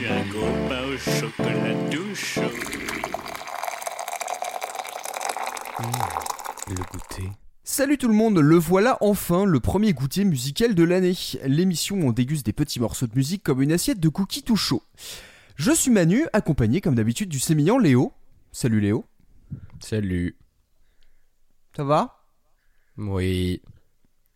suis un au chocolat tout chaud. Le goûter. Salut tout le monde, le voilà enfin, le premier goûter musical de l'année. L'émission où on déguste des petits morceaux de musique comme une assiette de cookies tout chaud. Je suis Manu, accompagné comme d'habitude du sémillant Léo. Salut Léo. Salut. Ça va? Oui.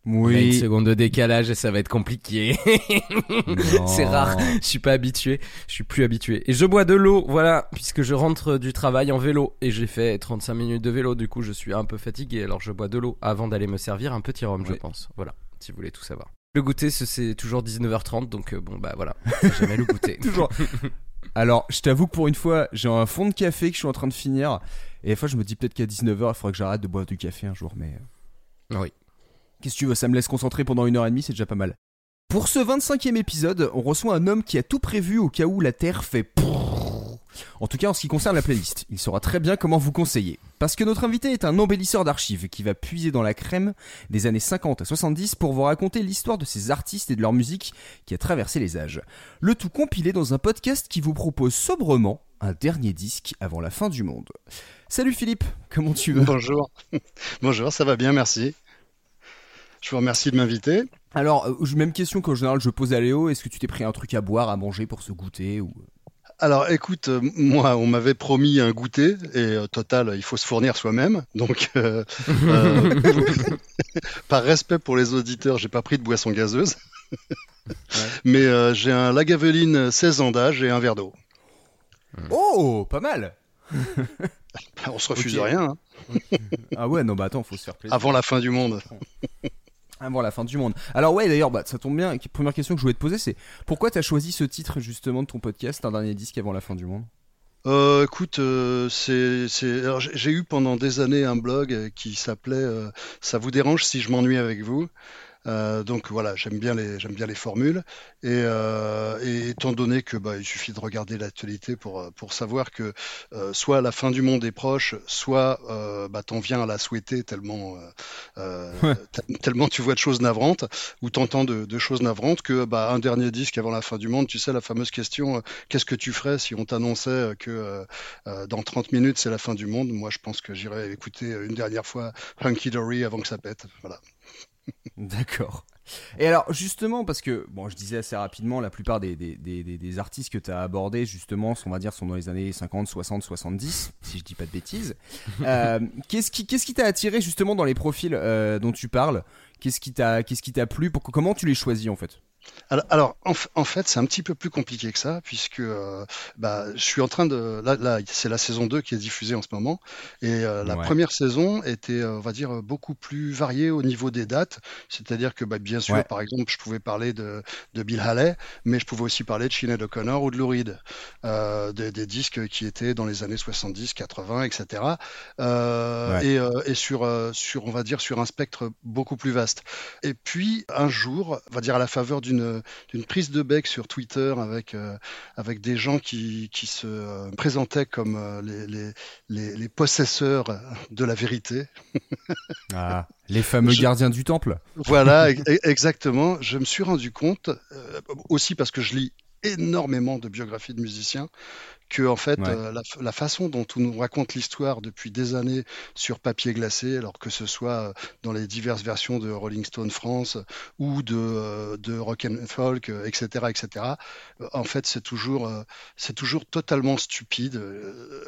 A une seconde de décalage et ça va être compliqué. C'est rare. Je suis pas habitué. Je suis plus habitué. Et je bois de l'eau, voilà, puisque je rentre du travail en vélo et j'ai fait 35 minutes de vélo. Du coup, je suis un peu fatigué. Alors, je bois de l'eau avant d'aller me servir un petit rhum, je pense. Voilà, si vous voulez tout savoir. Le goûter, ce- c'est toujours 19h30, donc euh, bon, bah voilà. Jamais le goûter. Toujours. Alors, je t'avoue que pour une fois, j'ai un fond de café que je suis en train de finir. Et des fois, je me dis peut-être qu'à 19h, il faudrait que j'arrête de boire du café un jour. Mais euh, Oui. Qu'est-ce que tu veux, ça me laisse concentrer pendant une heure et demie, c'est déjà pas mal. Pour ce 25e épisode, on reçoit un homme qui a tout prévu au cas où la Terre fait. En tout cas, en ce qui concerne la playlist, il saura très bien comment vous conseiller. Parce que notre invité est un embellisseur d'archives qui va puiser dans la crème des années 50 à 70 pour vous raconter l'histoire de ces artistes et de leur musique qui a traversé les âges. Le tout compilé dans un podcast qui vous propose sobrement un dernier disque avant la fin du monde. Salut Philippe, comment tu vas? Bonjour. Bonjour, ça va bien, merci. Je vous remercie de m'inviter. Alors, euh, même question qu'en général je pose à Léo, est-ce que tu t'es pris un truc à boire, à manger pour ce goûter ou... Alors écoute, euh, moi on m'avait promis un goûter et euh, total, il faut se fournir soi-même. Donc euh, euh, par respect pour les auditeurs, j'ai pas pris de boisson gazeuse. Mais euh, j'ai un Lagavulin 16 ans d'âge et un verre d'eau. Oh, pas mal On se refuse rien hein, Ah ouais, non bah attends, faut se faire plaisir. avant la fin du monde. Avant la fin du monde. Alors ouais, d'ailleurs, bah, ça tombe bien. Première question que je voulais te poser, c'est pourquoi t'as choisi ce titre justement de ton podcast, un dernier disque avant la fin du monde? Euh, écoute, euh, c'est, j'ai eu pendant des années un blog euh, qui s'appelait euh, Ça vous dérange si je m'ennuie avec vous? Euh, donc voilà, j'aime bien les, j'aime bien les formules. Et, euh, et étant donné que bah, il suffit de regarder l'actualité pour, euh, pour savoir que euh, soit la fin du monde est proche, soit euh, bah, t'en viens à la souhaiter tellement, Ouais. tel- tellement tu vois de choses navrantes ou t'entends de, de choses navrantes que bah, un dernier disque avant la fin du monde, tu sais, la fameuse question, qu'est-ce que tu ferais si on t'annonçait que dans 30 minutes c'est la fin du monde? Moi je pense que j'irais écouter une dernière fois Hunky Dory avant que ça pète. Voilà. D'accord. Et alors justement parce que bon je disais assez rapidement la plupart des, des, des, des- des artistes que tu as abordés justement sont, on va dire sont dans les années 50, 60, 70 si je dis pas de bêtises. Euh, qu'est-ce qui qu'est-ce qui t'a attiré justement dans les profils euh, dont tu parles? Qu'est-ce qui t'a qu'est-ce qui t'a plu? Pour comment tu les choisis en fait? Alors, alors, en, fait, c'est un petit peu plus compliqué que ça, puisque euh, bah, je suis en train de... Là, là c'est la saison 2 qui est diffusée en ce moment, et euh, la Ouais. première saison était, euh, on va dire, beaucoup plus variée au niveau des dates, c'est-à-dire que, bah, bien sûr, Ouais. par exemple, je pouvais parler de, de Bill Haley, mais je pouvais aussi parler de Sinead O'Connor ou de Lou Reed, euh, des, des disques qui étaient dans les années 70, 80, etc. Ouais. Et, et sur, sur, on va dire, sur un spectre beaucoup plus vaste. Et puis, un jour, on va dire à la faveur d'une d'une prise de bec sur Twitter avec, euh, avec des gens qui, qui se euh, présentaient comme euh, les, les, les, les possesseurs de la vérité. Ah, les fameux Je- gardiens du temple. Voilà, exactement. Je me suis rendu compte, aussi parce que je lis énormément de biographies de musiciens, que en fait Ouais. euh, la, façon dont on nous raconte l'histoire depuis des années sur papier glacé, alors que ce soit euh, dans les diverses versions de Rolling Stone France ou de, euh, de Rock and Folk, etc., etc., en fait c'est toujours, c'est toujours totalement stupide.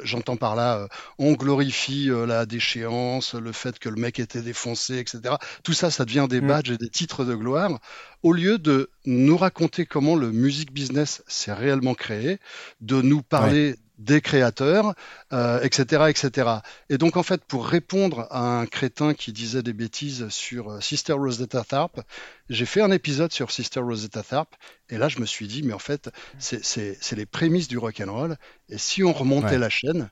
J'entends par là, on glorifie la déchéance, le fait que le mec était défoncé, etc. Tout ça, ça devient des Mm. badges et des titres de gloire, au lieu de nous raconter comment le music business s'est réellement créé, de nous parler des créateurs, euh, etc., etc. Et donc, en fait, pour répondre à un crétin qui disait des bêtises sur euh, Sister Rosetta Tharpe, j'ai fait un épisode sur Sister Rosetta Tharpe, et là, je me suis dit, mais en fait, c'est les prémices du rock and roll, et si on remontait Ouais. la chaîne,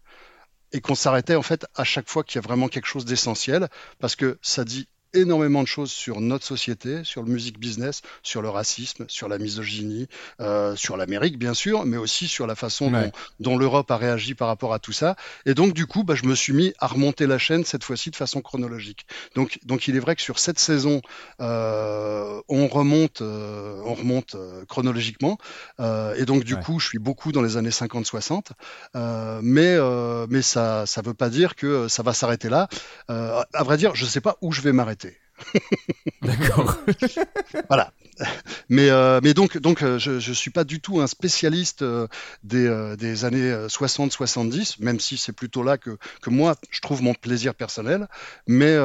et qu'on s'arrêtait en fait à chaque fois qu'il y a vraiment quelque chose d'essentiel, parce que ça dit énormément de choses sur notre société, sur le music business, sur le racisme, sur la misogynie, euh, sur l'Amérique bien sûr, mais aussi sur la façon dont, l'Europe a réagi par rapport à tout ça. Et donc du coup, bah, je me suis mis à remonter la chaîne cette fois-ci de façon chronologique. Donc, donc il est vrai que sur cette saison, euh, on remonte, euh, on remonte chronologiquement. et donc du coup, je suis beaucoup dans les années 50-60, mais mais ça ça veut pas dire que ça va s'arrêter là. à vrai dire, je sais pas où je vais m'arrêter. D'accord. voilà. Mais, euh, mais donc, donc euh, je ne suis pas du tout un spécialiste euh, des, des années 60-70, même si c'est plutôt là que, que moi, je trouve mon plaisir personnel. Mais,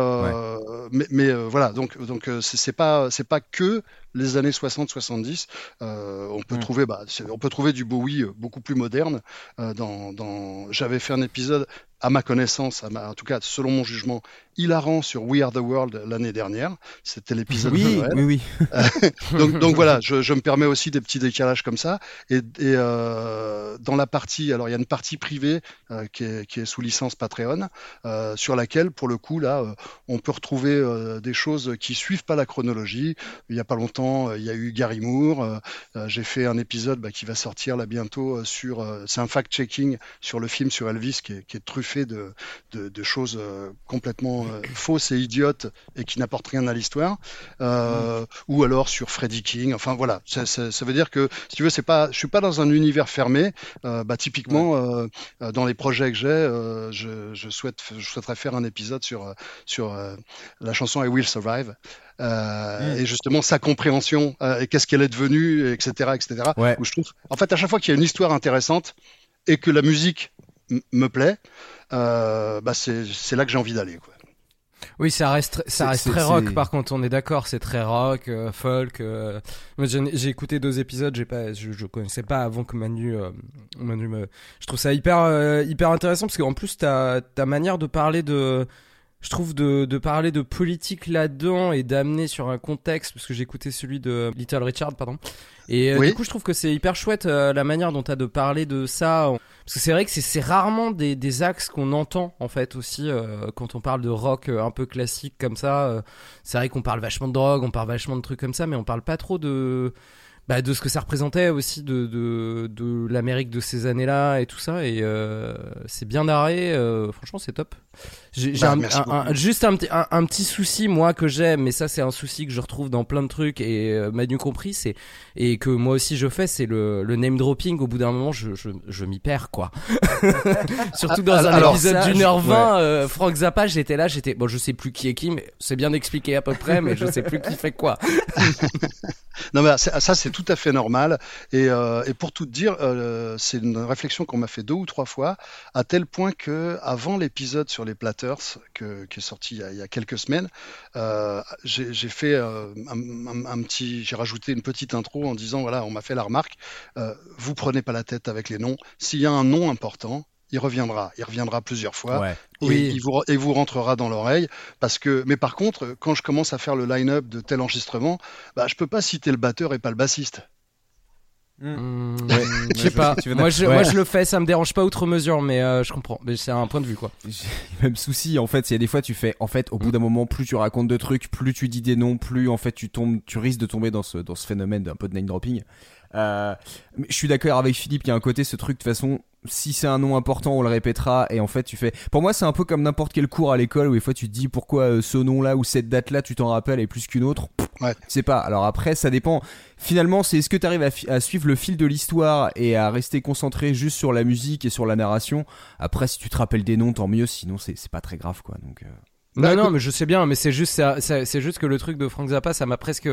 mais, mais voilà, donc donc c'est pas pas que les années 60-70. on peut trouver bah, on peut trouver du Bowie beaucoup plus moderne. dans, dans... J'avais fait un épisode à ma connaissance, en tout cas selon mon jugement, hilarant sur We Are the World l'année dernière. C'était l'épisode oui, de Noël. Oui, oui. donc, donc, voilà, je, je, me permets aussi des petits décalages comme ça. Et, et euh, dans la partie, alors il y a une partie privée euh, qui, est, qui, est, sous licence Patreon, euh, sur laquelle, pour le coup, là, euh, on peut retrouver euh, des choses qui suivent pas la chronologie. Il y a pas longtemps, euh, il y a eu Gary Moore. J'ai fait un épisode bah, qui va sortir là bientôt sur, c'est un fact-checking sur le film sur Elvis qui est, qui est truffé fait de, de, choses euh, complètement euh, fausses et idiotes et qui n'apportent rien à l'histoire, euh, ou alors sur Freddie King. Enfin voilà, ça, ça, veut dire que si tu veux, c'est pas, je suis pas dans un univers fermé. bah typiquement, dans les projets que j'ai, je, je, souhaite, je souhaiterais faire un épisode sur sur la chanson I Will Survive. Euh, et justement sa compréhension et qu'est-ce qu'elle est devenue, etc., etc. Où je trouve, en fait, à chaque fois qu'il y a une histoire intéressante et que la musique me plaît, euh, bah c'est là que j'ai envie d'aller. Quoi. Oui, ça reste, ça reste très rock. Par contre, on est d'accord, c'est très rock, euh, folk. Euh... J'ai écouté deux épisodes, j'ai pas, je, je, connaissais pas avant que Manu, euh, Manu me. Je trouve ça hyper, euh, hyper intéressant parce qu'en plus ta, ta manière de parler de, je trouve de, de parler de politique là-dedans et d'amener sur un contexte parce que j'ai écouté celui de Little Richard, pardon. Et du coup, je trouve que c'est hyper chouette la manière dont tu as de parler de ça. Parce que c'est vrai que c'est rarement des, des axes qu'on entend en fait aussi euh, quand on parle de rock euh, un peu classique comme ça. Euh, c'est vrai qu'on parle vachement de drogue, on parle vachement de trucs comme ça, mais on parle pas trop de bah, de ce que ça représentait aussi de, de, de l'Amérique de ces années-là et tout ça. Et euh, c'est bien narré, euh, franchement, c'est top. J'ai bah, un, juste un, un, petit souci, moi, que j'ai, mais ça, c'est un souci que je retrouve dans plein de trucs et euh, Manu compris, c'est et que moi aussi je fais, c'est le, le name dropping. Au bout d'un moment, je, je, je m'y perds, quoi. Surtout dans un épisode d'une heure vingt, euh, Frank Zappa, j'étais là, j'étais bon, je sais plus qui est qui, mais c'est bien expliqué à peu près, mais je sais plus qui fait quoi. non, mais ça, c'est tout à fait normal. Et, euh, et pour tout dire, euh, c'est une réflexion qu'on m'a fait deux ou trois fois, à tel point que avant l'épisode sur les Platters, que, qui est sorti il y a, il y a quelques semaines, euh, j'ai fait euh, un, un, petit, j'ai rajouté une petite intro en disant voilà, on m'a fait la remarque, euh, vous prenez pas la tête avec les noms. S'il y a un nom important, il reviendra, il reviendra plusieurs fois et, oui. il vous, et vous rentrera dans l'oreille parce que mais par contre quand je commence à faire le line-up de tel enregistrement, bah je peux pas citer le batteur et pas le bassiste. Mmh. Ouais, je sais pas. Moi je, ouais. moi je, le fais, ça me dérange pas outre mesure, mais euh, je comprends. Mais c'est un point de vue quoi. J'ai même souci en fait. Il y a des fois tu fais, en fait, au bout d'un moment, plus tu racontes de trucs, plus tu dis des noms, plus en fait tu tombes, tu risques de tomber dans ce dans ce phénomène d'un peu de name dropping. Euh, je suis d'accord avec Philippe, il y a un côté ce truc de toute façon si c'est un nom important, on le répétera. Et en fait, tu fais. Pour moi, c'est un peu comme n'importe quel cours à l'école où des fois tu te dis pourquoi euh, ce nom-là ou cette date-là, tu t'en rappelles et plus qu'une autre. Ouais. C'est pas. Alors après, ça dépend. Finalement, c'est est-ce que tu arrives à, à, suivre le fil de l'histoire et à rester concentré juste sur la musique et sur la narration? Après, si tu te rappelles des noms, tant mieux. Sinon, c'est pas très grave, quoi. Donc. Euh... Non, bah, non, mais je sais bien, mais c'est juste, c'est juste que le truc de Frank Zappa, ça m'a presque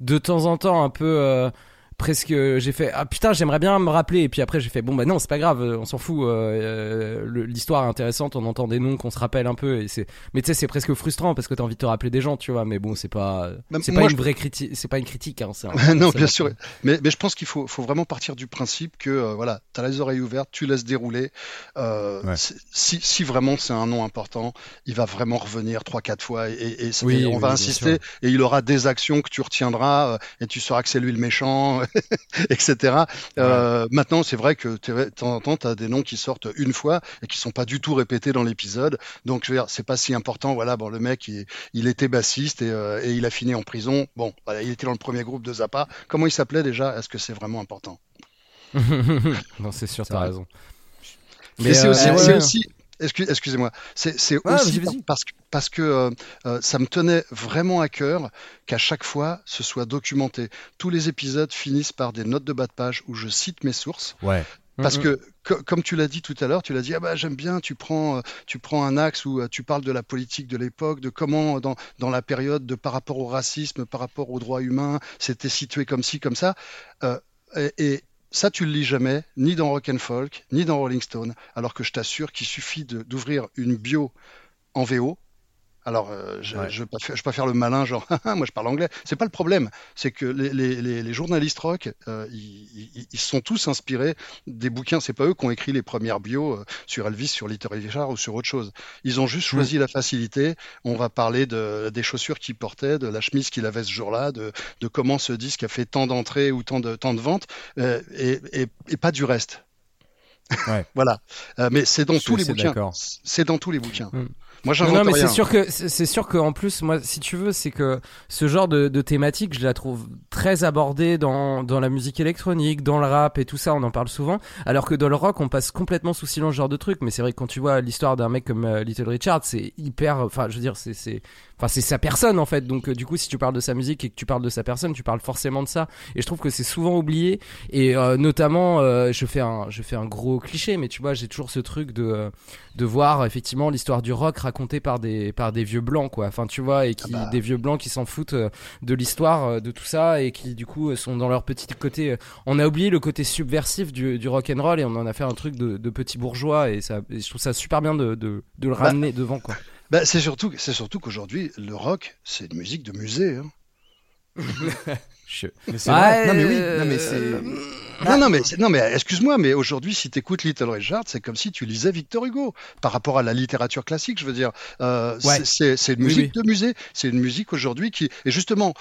de temps en temps un peu. Euh presque j'ai fait ah putain j'aimerais bien me rappeler. Et puis après j'ai fait bon bah non c'est pas grave on s'en fout euh, euh l'histoire est intéressante on entend des noms qu'on se rappelle un peu et c'est mais tu sais c'est presque frustrant parce que t'as envie de te rappeler des gens tu vois mais bon c'est pas c'est pas une vraie critique c'est pas une critique hein, un, non bien sûr. Mais, mais je pense qu'il faut, faut vraiment partir du principe que euh, voilà t'as les oreilles ouvertes tu laisses dérouler euh, ouais. si, si vraiment c'est un nom important il va vraiment revenir trois quatre fois et, et, et, oui, on oui, va insister et il aura des actions que tu retiendras euh, et tu sauras que c'est lui le méchant etc. Euh, maintenant, c'est vrai que de temps en temps, tu as des noms qui sortent une fois et qui sont pas du tout répétés dans l'épisode. Donc, je veux dire, c'est pas si important. Voilà, bon, le mec, il, il était bassiste et, euh, et, il a fini en prison. Bon, voilà, il était dans le premier groupe de Zappa. Comment il s'appelait déjà? Est-ce que c'est vraiment important? Non, c'est sûr, t'as raison. Mais c'est aussi, euh, aussi Excusez-moi, c'est aussi parce que, parce que euh, euh, ça me tenait vraiment à cœur qu'à chaque fois ce soit documenté. Tous les épisodes finissent par des notes de bas de page où je cite mes sources. Ouais. Parce que, comme tu l'as dit tout à l'heure, tu l'as dit, ah bah, j'aime bien, tu prends, euh, tu prends un axe où tu parles de la politique de l'époque, de comment, dans, dans, la période, de par rapport au racisme, par rapport aux droits humains, c'était situé comme ci, comme ça. et, et ça, tu le lis jamais, ni dans Rock and Folk, ni dans Rolling Stone, alors que je t'assure qu'il suffit d'ouvrir une bio en VO alors, euh, je ne veux, pas faire le malin, genre, moi je parle anglais. C'est pas le problème. C'est que les, les, les, journalistes rock, euh, ils, ils, sont tous inspirés des bouquins. C'est pas eux qui ont écrit les premières bios euh, sur Elvis, sur Little Richard ou sur autre chose. Ils ont juste choisi la facilité. On va parler de, des chaussures qu'il portait, de la chemise qu'il avait ce jour-là, de, de, comment ce disque a fait tant d'entrées ou tant de, tant de ventes, et, et, et pas du reste. Ouais. voilà. mais c'est dans, tous les bouquins. C'est dans tous les bouquins. Moi, non, mais c'est sûr que c'est sûr qu'en plus, moi, si tu veux, c'est que ce genre de, de, thématique, je la trouve très abordée dans dans la musique électronique, dans le rap et tout ça. On en parle souvent, alors que dans le rock, on passe complètement sous silence ce genre de truc. Mais c'est vrai que quand tu vois l'histoire d'un mec comme euh, Little Richard, c'est hyper. Enfin, je veux dire, c'est c'est enfin c'est sa personne en fait. Donc euh, du coup, si tu parles de sa musique et que tu parles de sa personne, tu parles forcément de ça. Et je trouve que c'est souvent oublié. Et euh, notamment, je fais un je fais un gros cliché, mais tu vois, j'ai toujours ce truc de de voir effectivement l'histoire du rock racontée par des par des vieux blancs quoi. Enfin tu vois et qui ah bah. des vieux blancs qui s'en foutent euh, de l'histoire euh, de tout ça et qui du coup sont dans leur petit côté. Euh, on a oublié le côté subversif du, du rock and roll et on en a fait un truc de, de petit bourgeois et ça je trouve ça super bien de, de, de le bah. ramener devant quoi. Bah, c'est surtout c'est surtout qu'aujourd'hui le rock c'est une musique de musée. Hein. Mais c'est Non mais oui, non mais c'est. Non, non, mais, non, mais excuse-moi, mais aujourd'hui, si tu écoutes Little Richard, c'est comme si tu lisais Victor Hugo par rapport à la littérature classique, je veux dire. Euh, c'est une musique de musée, c'est une musique aujourd'hui qui. Et justement,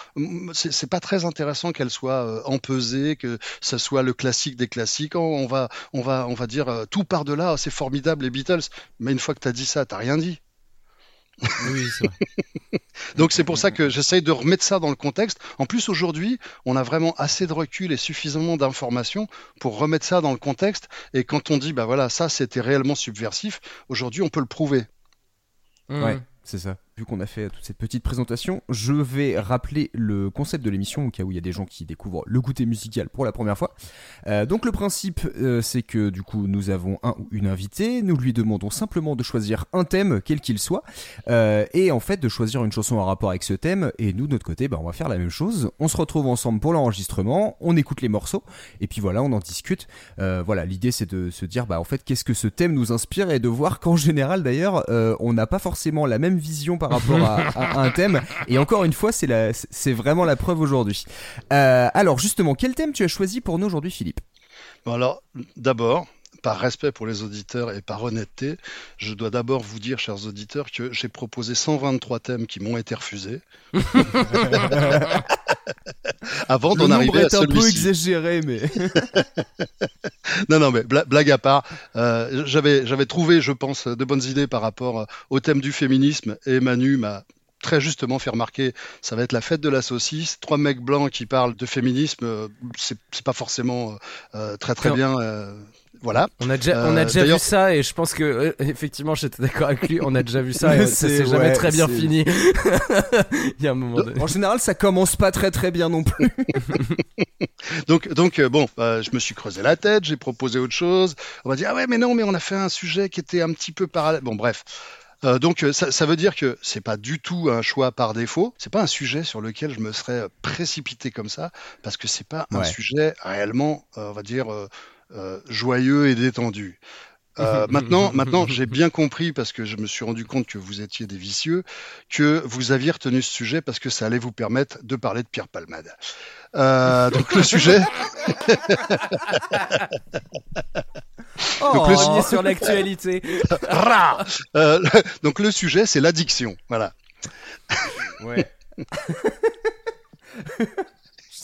c'est pas très intéressant qu'elle soit euh, empesée, que ce soit le classique des classiques. on, va, on, va, on va dire euh, tout par-delà, c'est formidable les Beatles. Mais une fois que tu as dit ça, t'as rien dit. Oui, c'est vrai. Donc c'est pour ça que j'essaye de remettre ça dans le contexte. En plus aujourd'hui, on a vraiment assez de recul et suffisamment d'informations pour remettre ça dans le contexte. Et quand on dit bah voilà ça c'était réellement subversif, aujourd'hui on peut le prouver. Ouais, c'est ça vu qu'on a fait toute cette petite présentation, je vais rappeler le concept de l'émission au cas où il y a des gens qui découvrent le goûter musical pour la première fois. Euh, donc le principe, euh, c'est que du coup nous avons un ou une invitée, nous lui demandons simplement de choisir un thème, quel qu'il soit, euh, et en fait de choisir une chanson en rapport avec ce thème. Et nous de notre côté, bah, on va faire la même chose. On se retrouve ensemble pour l'enregistrement, on écoute les morceaux, et puis voilà, on en discute. voilà, l'idée c'est de se dire, bah en fait, qu'est-ce que ce thème nous inspire et de voir qu'en général d'ailleurs, on n'a pas forcément la même vision par rapport à, un thème. Et encore une fois, c'est c'est vraiment la preuve aujourd'hui. Euh, alors justement, quel thème tu as choisi pour nous aujourd'hui, Philippe? Bon Alors, d'abord, par respect pour les auditeurs et par honnêteté, je dois d'abord vous dire, chers auditeurs, que j'ai proposé 123 thèmes qui m'ont été refusés. Avant d'en arriver à celui-ci. un peu exagéré, mais. non, non, mais blague à part, euh, j'avais, j'avais trouvé, je pense, de bonnes idées par rapport euh, au thème du féminisme et Manu m'a très justement fait remarquer, ça va être la fête de la saucisse. Trois mecs blancs qui parlent de féminisme, euh, c'est, pas forcément très très bien. Voilà. On a déjà, on a déjà vu ça et je pense que effectivement j'étais d'accord avec lui. On a déjà vu ça et ça s'est jamais très bien fini. Il y a un moment. En général, ça commence pas très très bien non plus. donc donc bon, je me suis creusé la tête, j'ai proposé autre chose. On va dire ah ouais mais non mais on a fait un sujet qui était un petit peu parallèle. Bon bref. donc ça, ça, veut dire que c'est pas du tout un choix par défaut. C'est pas un sujet sur lequel je me serais précipité comme ça parce que c'est pas un sujet réellement, on va dire euh, joyeux et détendu. Euh, maintenant, maintenant, j'ai bien compris parce que je me suis rendu compte que vous étiez des vicieux, que vous aviez retenu ce sujet parce que ça allait vous permettre de parler de Pierre Palmade. Euh, donc le sujet. oh, donc, le... on est sur l'actualité. euh, donc le sujet, c'est l'addiction. Voilà. Ouais.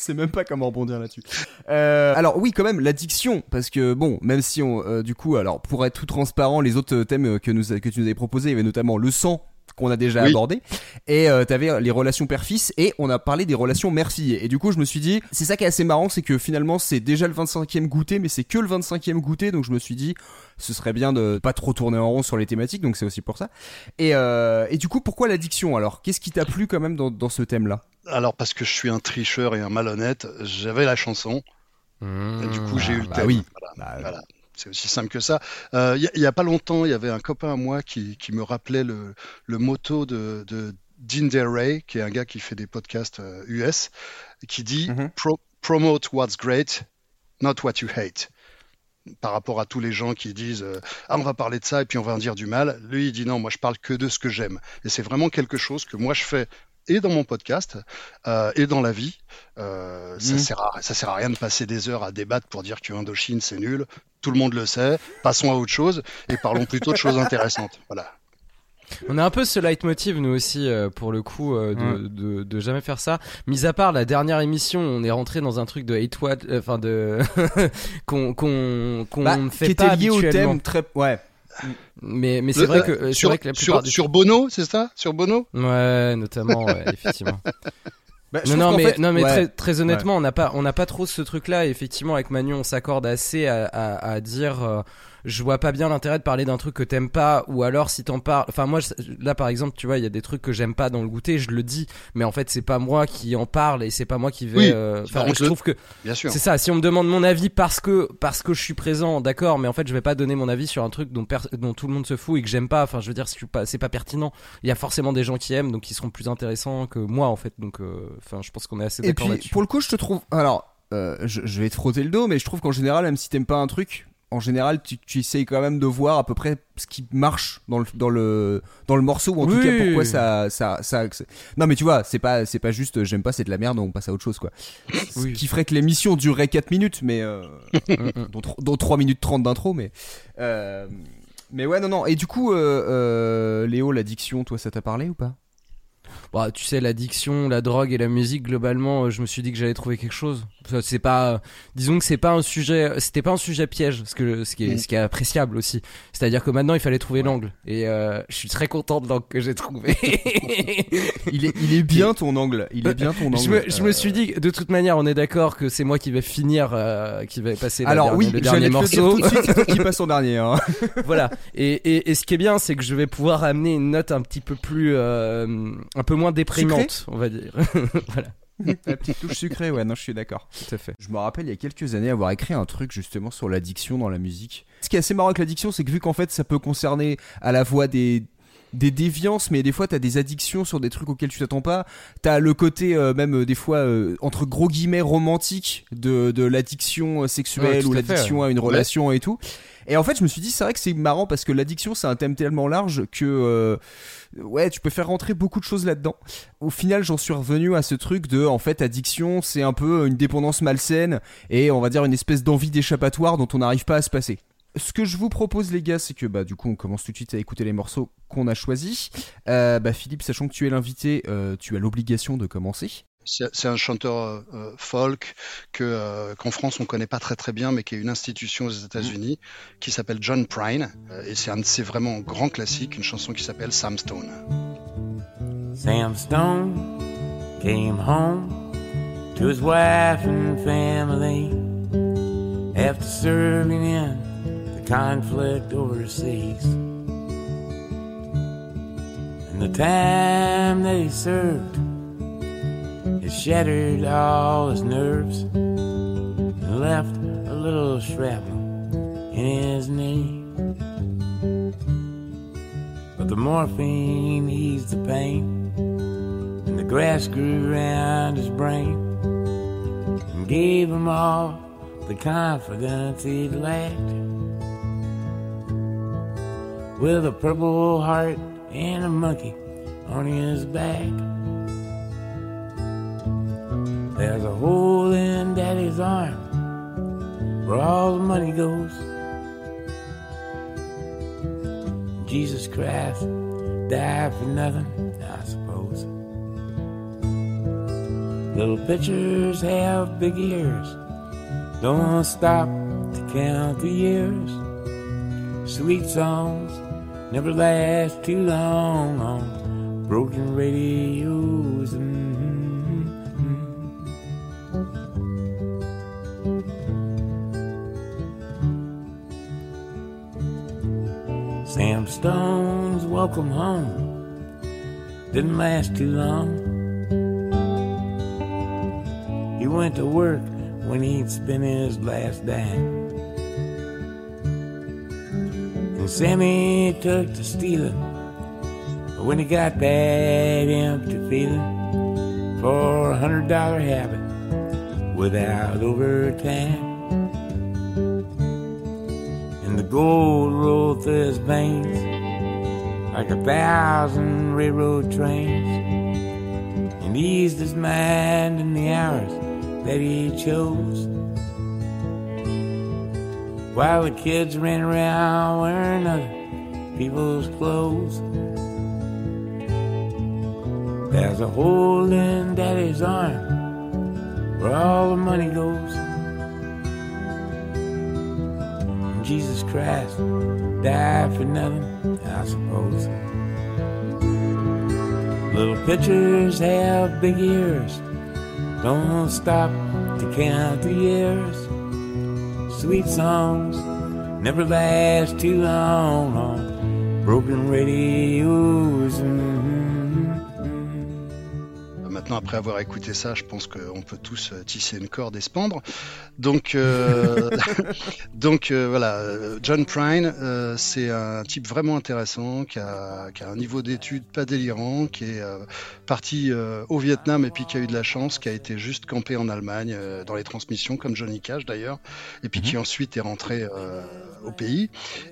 Sais même pas comment rebondir là-dessus. Euh, alors oui, quand même l'addiction, parce que bon, même si on, euh, du coup, alors pour être tout transparent, les autres thèmes que nous que tu nous avais proposés, il y avait notamment le sang qu'on a déjà abordé. Et euh, t'avais les relations père-fils et on a parlé des relations mère-fille. Et du coup je me suis dit c'est ça qui est assez marrant c'est que finalement c'est déjà le 25e goûter mais c'est que le 25e goûter. Donc je me suis dit ce serait bien de pas trop tourner en rond sur les thématiques. Donc c'est aussi pour ça. Et, euh, et du coup pourquoi l'addiction alors? Qu'est-ce qui t'a plu quand même dans, dans ce thème là alors parce que je suis un tricheur et un malhonnête j'avais la chanson. Et du coup j'ai eu le bah thème. oui. Voilà. Bah, Voilà. C'est aussi simple que ça. Euh, Il y, a pas longtemps, il y avait un copain à moi qui, qui me rappelait le, le motto de, de Dean Delray, qui est un gars qui fait des podcasts euh, US, qui dit Mhm. Pro- Promote what's great, not what you hate. Par rapport à tous les gens qui disent euh, Ah, on va parler de ça et puis on va en dire du mal. Lui, il dit Non, moi je parle que de ce que j'aime. Et c'est vraiment quelque chose que moi je fais et dans mon podcast euh, et dans la vie. Euh, ça, Mhm. sert à, ça sert à rien de passer des heures à débattre pour dire que Indochine c'est nul. Tout le monde le sait. Passons à autre chose et parlons plutôt de choses intéressantes. Voilà. On a un peu ce leitmotiv nous aussi euh, pour le coup euh, de, de, de jamais faire ça. Mis à part la dernière émission, on est rentré dans un truc de hate watch, euh, enfin de qu'on qu'on qu'on Bah, ne fait qui pas était lié au habituellement. thème très ouais Mais mais c'est vrai euh, que euh, c'est sur, vrai que la sur, sur Bono, c'est ça? Sur Bono? Ouais, notamment, ouais, effectivement. Bah, Non, mais, fait- non, mais ouais. très, très honnêtement, on n'a pas, on n'a pas trop ce truc-là. Effectivement, avec Manu, on s'accorde assez à, à, à dire, euh, je vois pas bien l'intérêt de parler d'un truc que t'aimes pas, ou alors si t'en parles. Enfin, moi, je- là, par exemple, tu vois, il y a des trucs que j'aime pas dans le goûter, je le dis, mais en fait, c'est pas moi qui en parle et c'est pas moi qui vais. Oui, euh, Enfin, je trouve que Bien sûr. c'est ça. Si on me demande mon avis parce que parce que je suis présent, d'accord, mais en fait, je vais pas donner mon avis sur un truc dont dont tout le monde se fout et que j'aime pas. Enfin, je veux dire, c'est pas c'est pas pertinent. Il y a forcément des gens qui aiment, donc qui seront plus intéressants que moi, en fait. Donc, euh, enfin, je pense qu'on est assez Et d'accord là-dessus. pour le coup, je te trouve. Alors, euh, je, je vais te frotter le dos, mais je trouve qu'en général, même si t'aimes pas un truc, en général, tu, tu essayes quand même de voir à peu près ce qui marche dans le, dans le, dans le morceau, ou en tout cas pourquoi ça. ça, ça, Non, mais tu vois, c'est pas, c'est pas juste j'aime pas, c'est de la merde, on passe à autre chose, quoi. Ce qui ferait que l'émission durerait 4 minutes, mais. euh, Mm, mm. dont, tro- dont 3 minutes 30 d'intro, mais. euh, mais ouais, non, non. Et du coup, euh, euh, Léo, l'addiction, toi, ça t'a parlé ou pas? Bah, tu sais, l'addiction, la drogue et la musique, globalement, euh, je me suis dit que j'allais trouver quelque chose. C'est pas, disons que c'est pas un sujet, c'était pas un sujet piège, ce que, ce qui est, Mm. ce qui est appréciable aussi. C'est-à-dire que maintenant, il fallait trouver l'angle. Et euh, je suis très content de l'angle que j'ai trouvé. il est, il est bien ton angle. Il est bien ton angle. je, me, je me Euh, suis dit, de toute manière, on est d'accord que c'est moi qui vais finir, euh, qui va passer Alors dernière- oui, le dernier morceau. tout de suite, c'est toi qui passe en dernier. Hein. voilà. Et, et, et ce qui est bien, c'est que je vais pouvoir amener une note un petit peu plus, euh, un peu moins déprimante, on va dire. voilà. La petite touche sucrée, ouais, non, je suis d'accord. Tout à fait. Je me rappelle il y a quelques années avoir écrit un truc justement sur l'addiction dans la musique. Ce qui est assez marrant avec l'addiction, c'est que vu qu'en fait ça peut concerner à la fois des des déviances, mais des fois t'as des addictions sur des trucs auxquels tu t'attends pas. T'as le côté euh, même euh, des fois euh, entre gros guillemets romantique de, de l'addiction Ouais, sexuelle ou l'addiction à une relation et tout. Et en fait, je me suis dit, c'est vrai que c'est marrant parce que l'addiction, c'est un thème tellement large que, euh, ouais, tu peux faire rentrer beaucoup de choses là-dedans. Au final, j'en suis revenu à ce truc de, en fait, addiction, c'est un peu une dépendance malsaine et on va dire une espèce d'envie d'échappatoire dont on n'arrive pas à se passer. Ce que je vous propose, les gars, c'est que bah du coup on commence tout de suite à écouter les morceaux qu'on a choisis. Euh, bah Philippe, sachant que tu es l'invité, euh, tu as l'obligation de commencer. C'est un chanteur euh, folk que euh, qu'en France on connaît pas très très bien, mais qui est une institution aux États-Unis, qui s'appelle John Prine, euh, et c'est un de ses vraiment une chanson qui s'appelle Sam Stone. Sam Stone came home to his wife and family after serving in the conflict overseas. And the time he served, it shattered all his nerves and left a little shrapnel in his knee. But the morphine eased the pain, and the grass grew around his brain, and gave him all the confidence he'd lacked. With a purple heart and a monkey on his back. There's a hole in daddy's arm where all the money goes. Jesus Christ died for nothing, I suppose. Little pitchers have big ears. Don't stop to count the years. Sweet songs never last too long on broken radios. Stone's Welcome Home didn't last too long. He went to work when he'd spent his last dime. And Sammy took to stealing but when he got that empty feeling for a hundred dollar habit without overtime. Gold rolled through his veins like a thousand railroad trains and eased his mind in the hours that he chose. While the kids ran around wearing other people's clothes. There's a hole in daddy's arm where all the money goes. Jesus Christ died for nothing, I suppose. Little pitchers have big ears. Don't stop to count the years. Sweet songs never last too long on broken radios. Maintenant, après avoir écouté ça, je pense qu'on peut tous euh, tisser une corde et se pendre. Donc, euh, donc euh, voilà, John Prine, euh, c'est un type vraiment intéressant, qui a, qui a un niveau d'études pas délirant, qui est euh, parti euh, au Vietnam et puis qui a eu de la chance, qui a été juste campé en Allemagne dans les transmissions, comme Johnny Cash d'ailleurs, et puis qui ensuite est rentré au pays.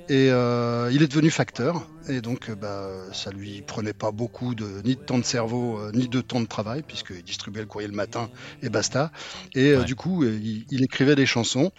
Et il est devenu facteur. Et donc, bah, ça lui prenait pas beaucoup de ni de temps de cerveau ni de temps de travail, puisqu'il distribuait le courrier le matin et basta. Et ouais. du coup, il, il, écrivait des chansons.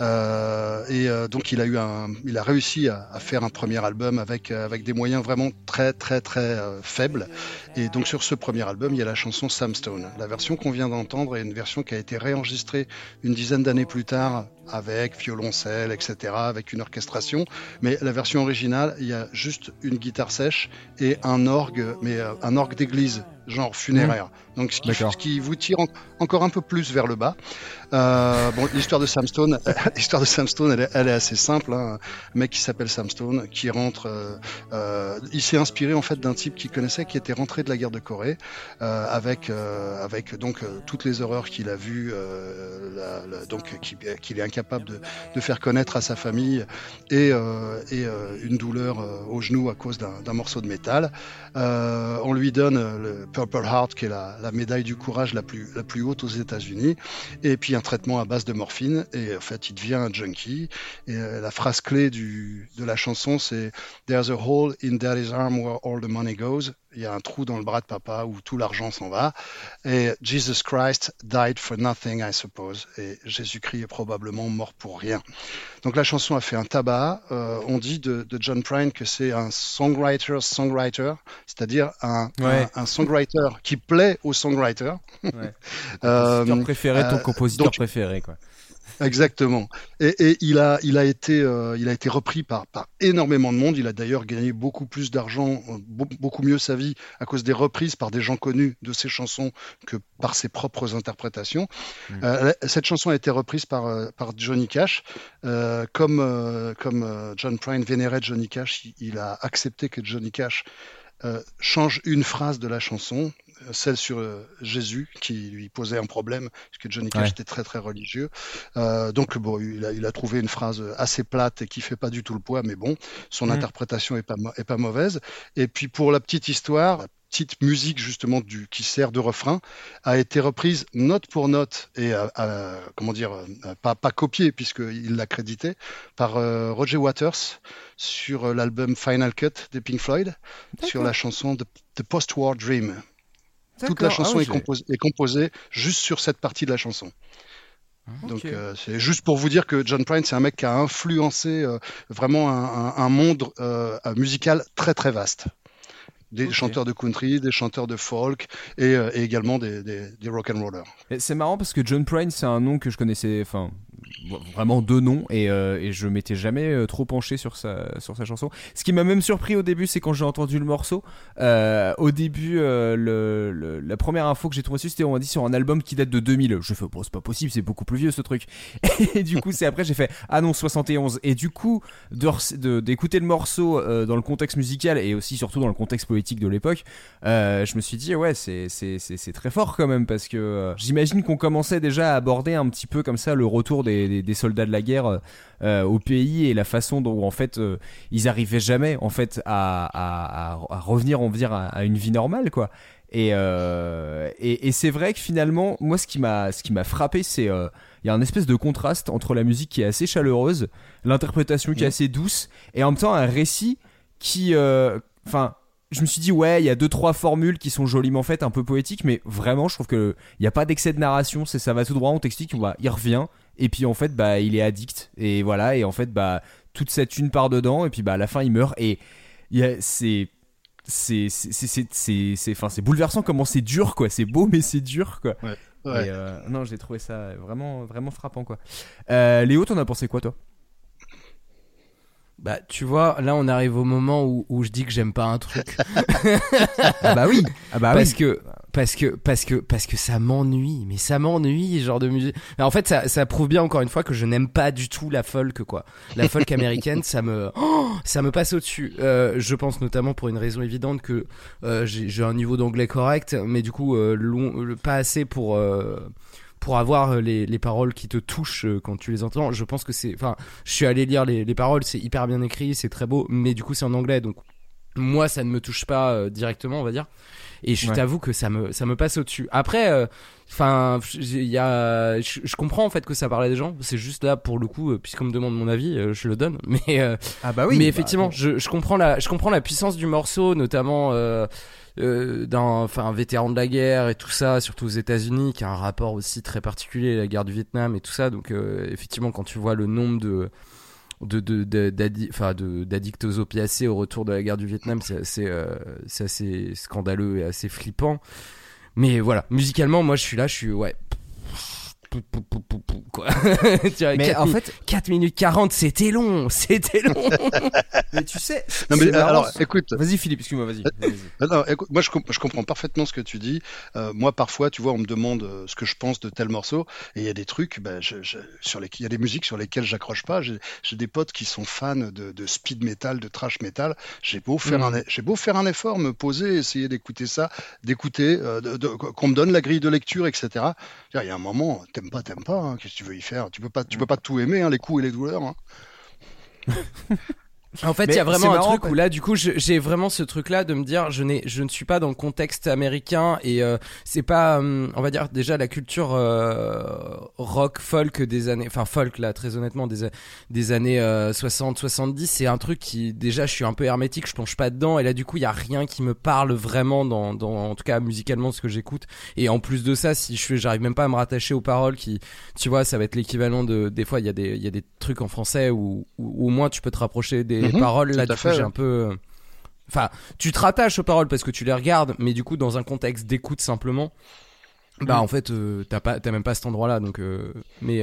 Euh, et euh, donc il a eu un, il a réussi à, à, faire un premier album avec avec des moyens vraiment très très très euh, faibles. Et donc sur ce premier album, il y a la chanson Sam Stone. La version qu'on vient d'entendre est une version qui a été réenregistrée une dizaine d'années plus tard avec violoncelle, etc., avec une orchestration. Mais la version originale, il y a juste une guitare sèche et un orgue, mais un orgue d'église genre funéraire. Mmh. Donc ce qui, ce qui, vous tire en, encore un peu plus vers le bas. Euh, bon, l'histoire de Sam Stone, l'histoire de Sam Stone, elle est, elle est assez simple. Hein. Un mec qui s'appelle Sam Stone, qui rentre, euh, euh, il s'est inspiré en fait d'un type qu'il connaissait, qui était rentré de la guerre de Corée, avec avec donc toutes les horreurs qu'il a vues, la, la, donc qu'il qu est incapable de, de, faire connaître à sa famille et, et une douleur au genou à cause d'un morceau de métal. on lui donne le Purple Heart, qui est la, médaille du courage la plus, la plus haute aux États-Unis, et puis un traitement à base de morphine, et en fait, il devient un junkie. Et euh, la phrase clé de la chanson, c'est There's a hole in daddy's arm where all the money goes. Il y a un trou dans le bras de papa où tout l'argent s'en va. Et Jesus Christ died for nothing, I suppose. Et Jésus-Christ est probablement mort pour rien. Donc la chanson a fait un tabac. Euh, on dit de, de John Prine que c'est un songwriter-songwriter, c'est-à-dire un, ouais. un, un, songwriter qui plaît au songwriter. Ouais. euh, préféré, ton compositeur donc, préféré, quoi. Exactement. Et, et, il a, il a été, euh, il a été repris par, par énormément de monde. Il a d'ailleurs gagné beaucoup plus d'argent, beaucoup mieux sa vie à cause des reprises par des gens connus de ses chansons que par ses propres interprétations. Mmh. Euh, cette chanson a été reprise par, euh, par Johnny Cash. Euh, comme, comme John Prine vénérait Johnny Cash, il, il, a accepté que Johnny Cash change une phrase de la chanson celle sur Jésus qui lui posait un problème, parce que Johnny Cash ouais. était très très religieux. Euh, donc bon, il a, il a, trouvé une phrase assez plate et qui fait pas du tout le poids, mais bon, son mmh. interprétation est pas, est pas mauvaise. Et puis pour la petite histoire, petite musique justement du, qui sert de refrain a été reprise note pour note et à, comment dire pas, pas copiée puisqu'il l'a crédité par euh, Roger Waters sur l'album Final Cut des Pink Floyd sur la chanson The, The Post-War Dream. Toute la chanson ah, est, composée, est, composée, juste sur cette partie de la chanson. Okay. Donc euh, c'est juste pour vous dire que John Prine c'est un mec qui a influencé euh, vraiment un, un, un monde euh, musical très très vaste. des chanteurs de country, des chanteurs de folk et, euh, également des, des, des rock and rollers. C'est marrant parce que John Prine, c'est un nom que je connaissais, enfin vraiment deux noms et, euh, je m'étais jamais euh, trop penché sur sa, sur sa chanson. Ce qui m'a même surpris au début, c'est quand j'ai entendu le morceau. Euh, au début, la première info que j'ai trouvée c'était on m'a dit sur un album qui date de 2000. Je fais bon, c'est pas possible, c'est beaucoup plus vieux ce truc. Et du coup, c'est après j'ai fait ah non 71 et du coup d'écouter le morceau dans le contexte musical et aussi surtout dans le contexte politique de l'époque, je me suis dit ouais c'est très fort quand même parce que j'imagine qu'on commençait déjà à aborder un petit peu comme ça le retour des, soldats de la guerre euh, au pays et la façon dont en fait euh, ils arrivaient jamais en fait à, revenir on va dire à, une vie normale quoi. Euh, et, et, c'est vrai que finalement moi ce qui m'a ce qui m'a frappé c'est il y a un espèce de contraste entre la musique qui est assez chaleureuse l'interprétation qui est assez douce et en même temps un récit qui enfin je me suis dit ouais il y a deux trois formules qui sont joliment faites un peu poétiques mais vraiment je trouve que il n'y a pas d'excès de narration c'est ça va tout droit on t'explique il revient et puis en fait bah il est addict. Et voilà et en fait bah toute cette une part dedans et puis bah à la fin il meurt. Et c'est c'est c'est enfin c'est bouleversant comment c'est dur quoi. C'est beau mais c'est dur quoi. Ouais, euh, non j'ai trouvé ça vraiment vraiment frappant quoi. Euh, Léo t'en as pensé quoi toi? Bah, tu vois, là, on arrive au moment où, où je dis que j'aime pas un truc. ah bah oui. Ah bah parce que parce que parce que parce que ça m'ennuie, mais ça m'ennuie genre de musique. En fait, ça, ça prouve bien encore une fois que je n'aime pas du tout la folk quoi. La folk américaine, ça me oh, ça me passe au-dessus. Euh, je pense notamment pour une raison évidente que euh, j'ai un niveau d'anglais correct, mais du coup euh, long, pas assez pour euh, pour avoir euh, les, les, paroles qui te touchent euh, quand tu les entends. Je pense que c'est, enfin, je suis allé lire les, les paroles, c'est hyper bien écrit, c'est très beau, mais du coup c'est en anglais, donc moi ça ne me touche pas euh, directement, on va dire. Et je t'avoue que ça me ça me passe au-dessus. Après, enfin, il y a, je, comprends en fait que ça parlait des gens. C'est juste là pour le coup, puisqu'on me demande mon avis, je le donne. Mais ah bah oui. Mais effectivement, je, je comprends la je comprends la puissance du morceau, notamment euh, d'un enfin vétéran de la guerre et tout ça, surtout aux États-Unis, qui a un rapport aussi très particulier à la guerre du Vietnam et tout ça. Donc euh, effectivement, quand tu vois le nombre de de aux opiacés au retour de la guerre du Vietnam, c'est assez, euh, assez scandaleux et assez flippant. Mais voilà, musicalement, moi je suis là, je suis ouais, quoi. mais en fait 4 minutes 40 c'était long c'était long. Mais tu sais non mais alors écoute. Vas-y Philippe excuse-moi vas-y moi je, je, comprends parfaitement ce que tu dis. Euh, moi parfois tu vois on me demande euh, ce que je pense de tel morceau et il y a des trucs bah, je, sur les il y a des musiques sur lesquelles j'accroche pas. J'ai des potes qui sont fans de, de, speed metal de trash metal. J'ai beau faire mm. un j'ai beau faire un effort me poser essayer d'écouter ça d'écouter euh, qu'on me donne la grille de lecture etc il y a un moment t'aimes pas t'aimes pas hein, qu'est-ce que tu veux y faire? Tu peux pas tu peux pas tout aimer hein, les coups et les douleurs hein. En fait, il y a vraiment un truc où là, du coup, j'ai vraiment ce truc-là de me dire, je n'ai, je ne suis pas dans le contexte américain et euh, c'est pas, hum, on va dire déjà la culture euh, rock folk des années, enfin folk là, très honnêtement des des années 60, euh, 70, c'est un truc qui déjà, je suis un peu hermétique, je plonge pas dedans et là, du coup, il y a rien qui me parle vraiment dans, dans en tout cas musicalement ce que j'écoute. Et en plus de ça, si je j'arrive même pas à me rattacher aux paroles qui, tu vois, ça va être l'équivalent de des fois, il y a des il y a des trucs en français où, où au moins tu peux te rapprocher des les mhm. paroles là du coup j'ai un peu euh, enfin tu te rattaches aux paroles parce que tu les regardes mais du coup dans un contexte d'écoute simplement bah mhm. en fait euh, t'as pas t'as même pas cet endroit là donc euh, mais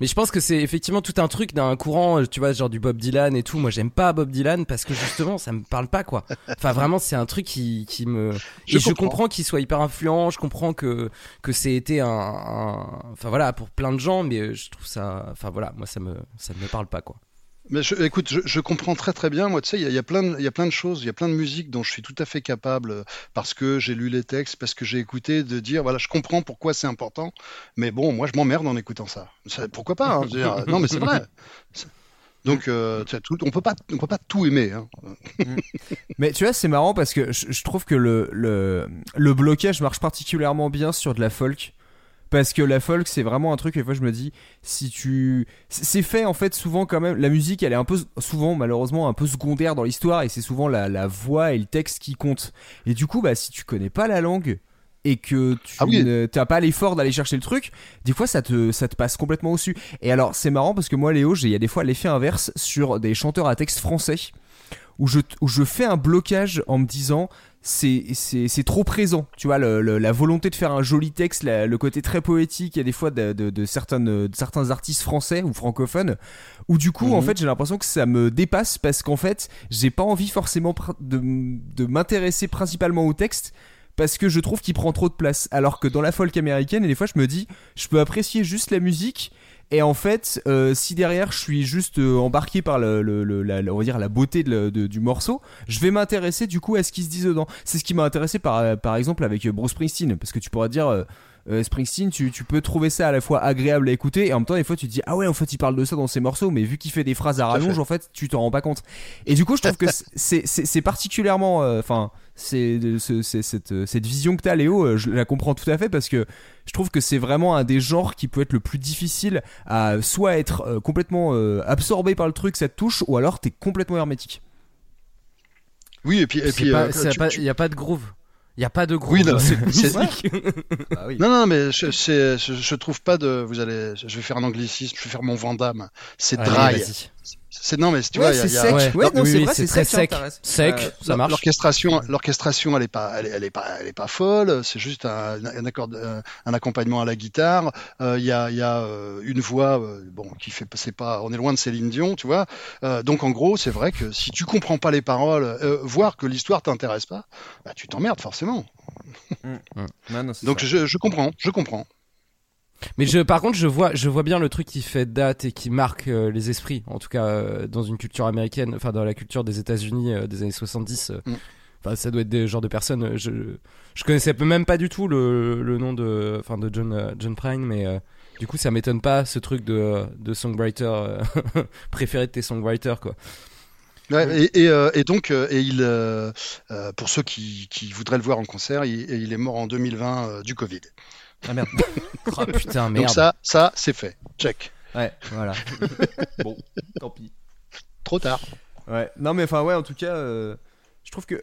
mais je pense que c'est effectivement tout un truc d'un courant tu vois genre du Bob Dylan et tout. Moi j'aime pas Bob Dylan parce que justement ça me parle pas quoi. Enfin vraiment c'est un truc qui qui me je et je comprends. qu'il soit hyper influent. Je comprends que que c'est été un enfin voilà pour plein de gens mais je trouve ça enfin voilà moi ça me ça ne me parle pas quoi mais je, écoute, je, je, comprends très très bien. Moi, tu sais, il y, y, a plein, il y a plein de choses, il y a plein de musiques dont je suis tout à fait capable euh, parce que j'ai lu les textes, parce que j'ai écouté, de dire voilà, je comprends pourquoi c'est important. Mais bon, moi, je m'emmerde en écoutant ça. pourquoi pas hein, dire, Non, mais c'est vrai. Donc, euh, tout, on peut pas, on peut pas tout aimer. Hein. mais tu vois, c'est marrant parce que je, je trouve que le, le, le blocage marche particulièrement bien sur de la folk parce que la folk c'est vraiment un truc des fois je me dis si tu c'est fait en fait souvent quand même la musique elle est un peu souvent malheureusement un peu secondaire dans l'histoire et c'est souvent la, la, voix et le texte qui comptent et du coup bah si tu connais pas la langue et que tu ah n'as pas l'effort d'aller chercher le truc, des fois ça te, ça te passe complètement au-dessus. Et alors c'est marrant parce que moi Léo, il y a des fois l'effet inverse sur des chanteurs à texte français où je, où je fais un blocage en me disant c'est trop présent tu vois le, la volonté de faire un joli texte le côté très poétique il y a des fois de, de, de certaines de certains artistes français ou francophones où du coup en mhm. fait j'ai l'impression que ça me dépasse parce qu'en fait j'ai pas envie forcément de, de m'intéresser principalement au texte parce que je trouve qu'il prend trop de place alors que dans la folk américaine et des fois je me dis je peux apprécier juste la musique et en fait, euh, si derrière je suis juste euh, embarqué par le, le, la, on va dire la beauté de, du morceau, je vais m'intéresser du coup à ce qui se dit dedans. C'est ce qui m'a intéressé par, par exemple avec Bruce Springsteen, parce que tu pourrais dire euh, euh, Springsteen, tu, tu, peux trouver ça à la fois agréable à écouter et en même temps, des fois, tu te dis ah ouais, en fait, il parle de ça dans ses morceaux, mais vu qu'il fait des phrases à rallonge, en fait, tu t'en rends pas compte. Et du coup, je trouve que c'est particulièrement, euh, enfin, c'est cette, cette vision que t'as, Léo, euh, je la comprends tout à fait parce que je trouve que c'est vraiment un des genres qui peut être le plus difficile à soit être complètement absorbé par le truc, cette touche, ou alors t'es complètement hermétique. Oui, et puis, et puis, il n'y a pas de groove. Il n'y a pas de groupe. Oui, non, c'est ah oui. non, non, mais je, je, je, trouve pas de. Vous allez, je vais faire un anglicisme, je vais faire mon Vandame. C'est dry. C'est non mais tu vois, c'est sec. Ouais, non, c'est vrai, c'est très sec. Sec, euh, ça marche. L'orchestration, l'orchestration, elle est pas, elle est, elle est pas, elle est pas folle. C'est juste un, un, accord, un accompagnement à la guitare. Euh, il y a, il y a euh, une voix, bon, qui fait, c'est pas, on est loin de Céline Dion, tu vois. donc en gros, c'est vrai que si tu comprends pas les paroles, voire que l'histoire t'intéresse pas, bah tu t'emmerdes forcément. Mm. donc je, je comprends, je comprends. Mais je, par contre, je vois, je vois bien le truc qui fait date et qui marque euh, les esprits, en tout cas euh, dans une culture américaine, enfin dans la culture des États-Unis euh, des années 70. Mm. Enfin, ça doit être des genres de personnes. Je, je connaissais même pas du tout le, le nom de, enfin de John, John Prine, mais du coup, ça m'étonne pas ce truc de, de songwriter préféré de tes songwriters, quoi. Ouais, et, et, et, donc, et il, pour ceux qui, qui, voudraient le voir en concert, il, il est mort en 2020 du Covid. Ah merde. oh putain, merde. Donc ça, ça c'est fait. Check. Ouais, voilà. bon, tant pis. Trop tard. Ouais. Non mais enfin ouais, en tout cas, euh, je trouve que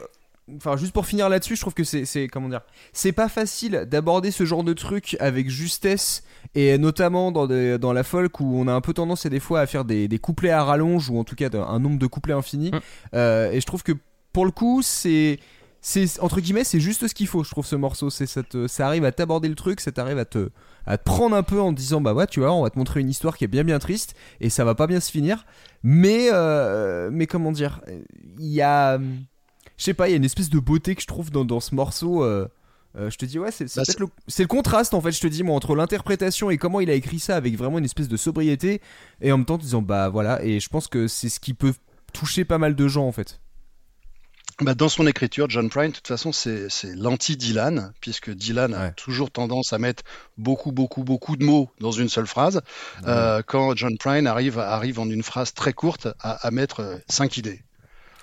enfin juste pour finir là-dessus, je trouve que c'est comment dire, c'est pas facile d'aborder ce genre de truc avec justesse et notamment dans, dans la folk où on a un peu tendance et des fois à faire des, des couplets à rallonge ou en tout cas un nombre de couplets infini. Mm. Euh, et je trouve que pour le coup, c'est c'est entre guillemets c'est juste ce qu'il faut je trouve ce morceau. C'est ça, ça arrive à t'aborder le truc ça t'arrive à te à te prendre un peu en te disant bah ouais tu vois on va te montrer une histoire qui est bien bien triste et ça va pas bien se finir. Mais euh, mais comment dire il y a je sais pas il y a une espèce de beauté que je trouve dans, dans ce morceau euh, euh, je te dis ouais c'est bah, le, le, contraste en fait je te dis moi entre l'interprétation et comment il a écrit ça avec vraiment une espèce de sobriété et en même temps en te disant bah voilà et je pense que c'est ce qui peut toucher pas mal de gens en fait bah, dans son écriture, John Prine, de toute façon, c'est l'anti-Dylan, puisque Dylan a toujours tendance à mettre beaucoup, beaucoup, beaucoup de mots dans une seule phrase, euh, quand John Prine arrive, arrive en une phrase très courte à, à mettre euh, cinq idées.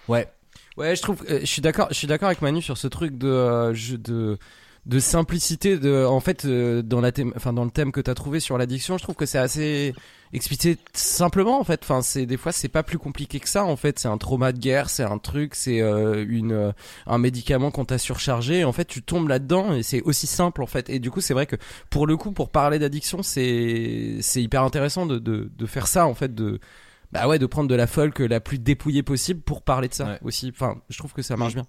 Ouais. Ouais, je trouve, euh, je suis d'accord, je suis d'accord avec Manu sur ce truc de, euh, de, de simplicité de en fait euh, dans la thème enfin dans le thème que tu as trouvé sur l'addiction je trouve que c'est assez expliqué simplement en fait. Enfin c'est des fois c'est pas plus compliqué que ça en fait. C'est un trauma de guerre c'est un truc c'est euh, une euh, un médicament qu'on t'a surchargé. En fait tu tombes là-dedans et c'est aussi simple en fait. Et du coup c'est vrai que pour le coup pour parler d'addiction c'est c'est hyper intéressant de, de de faire ça en fait de bah ouais de prendre de la folk la plus dépouillée possible pour parler de ça aussi. Enfin je trouve que ça marche bien.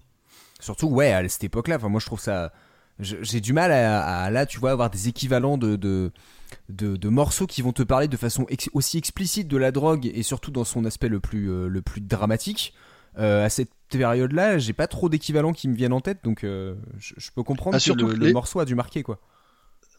surtout ouais à cette époque là enfin moi je trouve ça j'ai du mal à, là, tu vois, avoir des équivalents de, de, de, morceaux qui vont te parler de façon aussi explicite de la drogue et surtout dans son aspect le plus, euh, le plus dramatique. Euh, à cette période-là, j'ai pas trop d'équivalents qui me viennent en tête, donc euh, je, peux comprendre ah, que le, morceau a dû marquer, quoi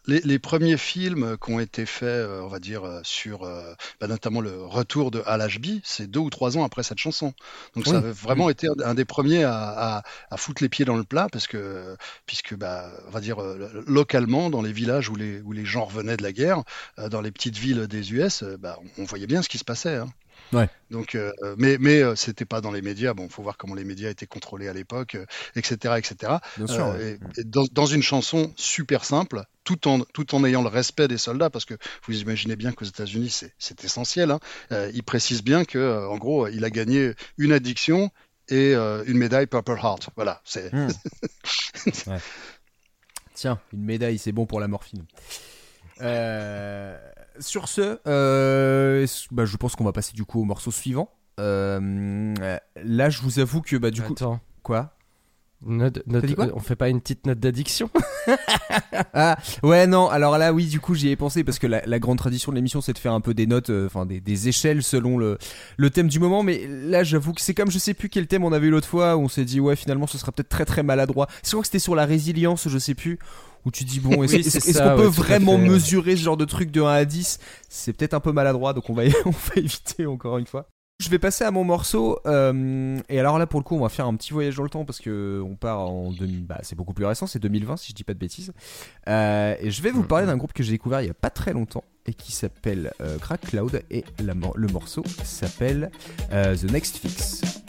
les, premiers films qui ont été faits, euh, on va dire, euh, sur euh, bah, notamment le retour de Al Ashby, c'est deux ou trois ans après cette chanson. Donc ça a vraiment été un des premiers à, foutre les pieds dans le plat parce que, puisque, bah, on va dire, localement, dans les villages où les, où les gens revenaient de la guerre, dans les petites villes des US, bah, on voyait bien ce qui se passait. Hein. Ouais. Donc, euh, mais mais euh, c'était pas dans les médias. Bon, faut voir comment les médias étaient contrôlés à l'époque, etc., euh, etc. Bien sûr. dans, dans, une chanson super simple, tout en tout en ayant le respect des soldats, parce que vous imaginez bien qu'aux États-Unis c'est essentiel. Hein, il précise bien que en gros, il a gagné une addiction et une médaille Purple Heart. Voilà. C'est. Hmm. ouais. Tiens, une médaille, c'est bon pour la morphine. Euh, sur ce, euh, bah, je pense qu'on va passer du coup au morceau suivant. Euh, là, je vous avoue que bah du coup, quoi? Note- note- T'as dit quoi euh, on fait pas une petite note d'addiction Ah ouais non alors là oui du coup j'y ai pensé parce que la, la grande tradition de l'émission c'est de faire un peu des notes euh, enfin des, des échelles selon le, le thème du moment mais là j'avoue que c'est comme je sais plus quel thème on avait eu l'autre fois où on s'est dit ouais finalement ce sera peut-être très très maladroit. Je crois que c'était sur la résilience je sais plus où tu dis bon est-ce Oui, c'est qu'on peut ouais, vraiment mesurer ce genre de truc de 1 à 10 c'est peut-être un peu maladroit donc on va on va éviter encore une fois je vais passer à mon morceau euh, et alors là pour le coup on va faire un petit voyage dans le temps parce que on part en 2000 bah c'est beaucoup plus récent c'est 2020 si je dis pas de bêtises euh, et je vais vous parler d'un groupe que j'ai découvert il y a pas très longtemps et qui s'appelle euh, Crack Cloud et la le morceau s'appelle The Next Fix.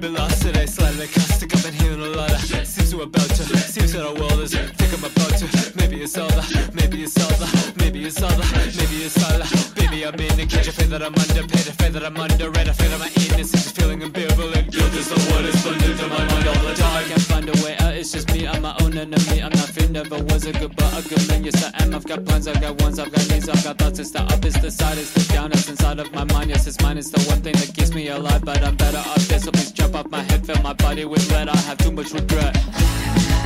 A lost today, slightly caustic. I've been hearing a lot of seems to about to. Seems that our world is think I'm about to. Maybe it's all the, maybe it's all the, maybe it's all the, maybe it's all the. I'm in it. Can't you feel that I'm underpaid? I feel that I'm underrated. I feel that my innocence is feeling ambivalent. Guilt is the word is blended to my mind all the time. I can't find a way out. It's just me. I'm my own enemy. I'm not fit. Never was a good, but a good man. Yes, I am. I've got plans. I've got ones. I've got needs. I've got thoughts. It's the up. It's the side. It's the down. It's inside of my mind. Yes, it's mine. It's the one thing that keeps me alive. But I'm better off this. So please jump off my head. Fill my body with lead. I have too much regret.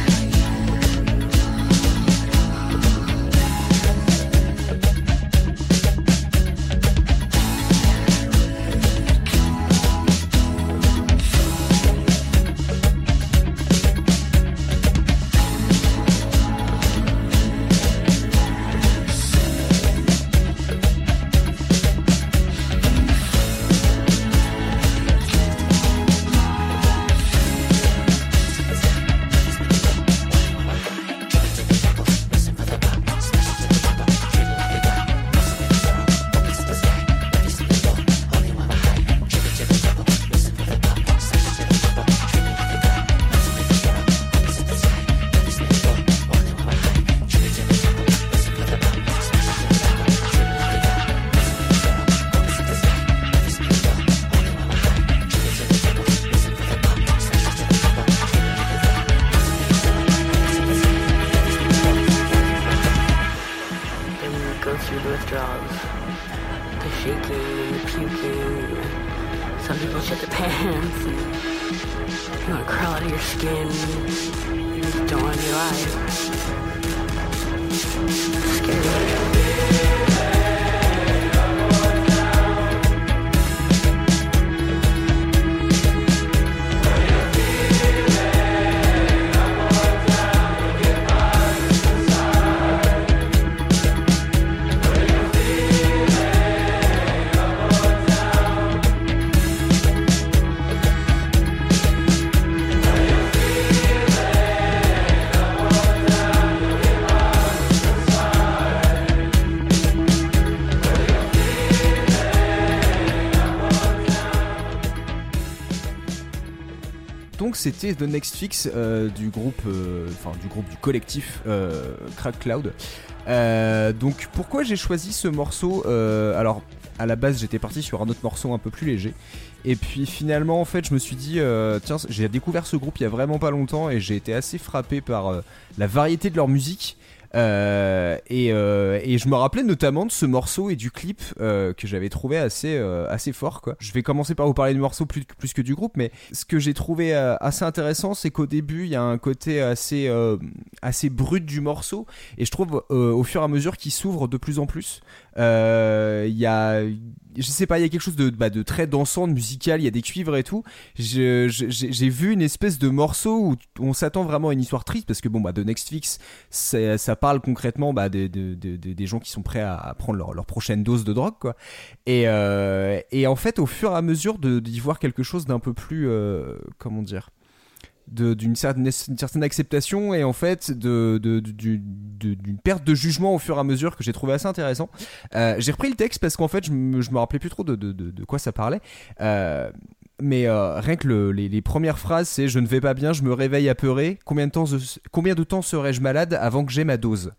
Through the shaking the puking. Some people shit their pants. And you want to crawl out of your skin. You just don't want to be alive. C'était The Next Fix euh, du groupe, euh, enfin du groupe du collectif euh, Crack Cloud. Donc pourquoi j'ai choisi ce morceau Alors à la base j'étais parti sur un autre morceau un peu plus léger. Et puis finalement en fait je me suis dit tiens j'ai découvert ce groupe il y a vraiment pas longtemps et j'ai été assez frappé par la variété de leur musique. Euh, et, euh, et je me rappelais notamment de ce morceau et du clip euh, que j'avais trouvé assez assez fort quoi. Je vais commencer par vous parler du morceau plus, plus que du groupe, mais ce que j'ai trouvé assez intéressant, c'est qu'au début il y a un côté assez assez brut du morceau, et je trouve au fur et à mesure qu'il s'ouvre de plus en plus, il y a je sais pas, il y a quelque chose de, bah, de très dansant, de musical, il y a des cuivres et tout. J'ai vu une espèce de morceau où on s'attend vraiment à une histoire triste parce que bon bah de Next Fix, c'est- ça parle concrètement bah, des- des- des- gens qui sont prêts à, prendre leur, leur prochaine dose de drogue quoi. Et, euh, et en fait, au fur et à mesure d'y voir quelque chose d'un peu plus, euh, comment dire, d'une certaine, acceptation et en fait de, de- de- d'une perte de jugement au fur et à mesure que j'ai trouvé assez intéressant. Euh, j'ai repris le texte parce qu'en fait je me, je me rappelais plus trop de, quoi ça parlait. Euh, mais euh, rien que le- les, les premières phrases, c'est je ne vais pas bien, je me réveille apeuré. Combien de temps, combien de temps serais-je malade avant que j'ai ma dose?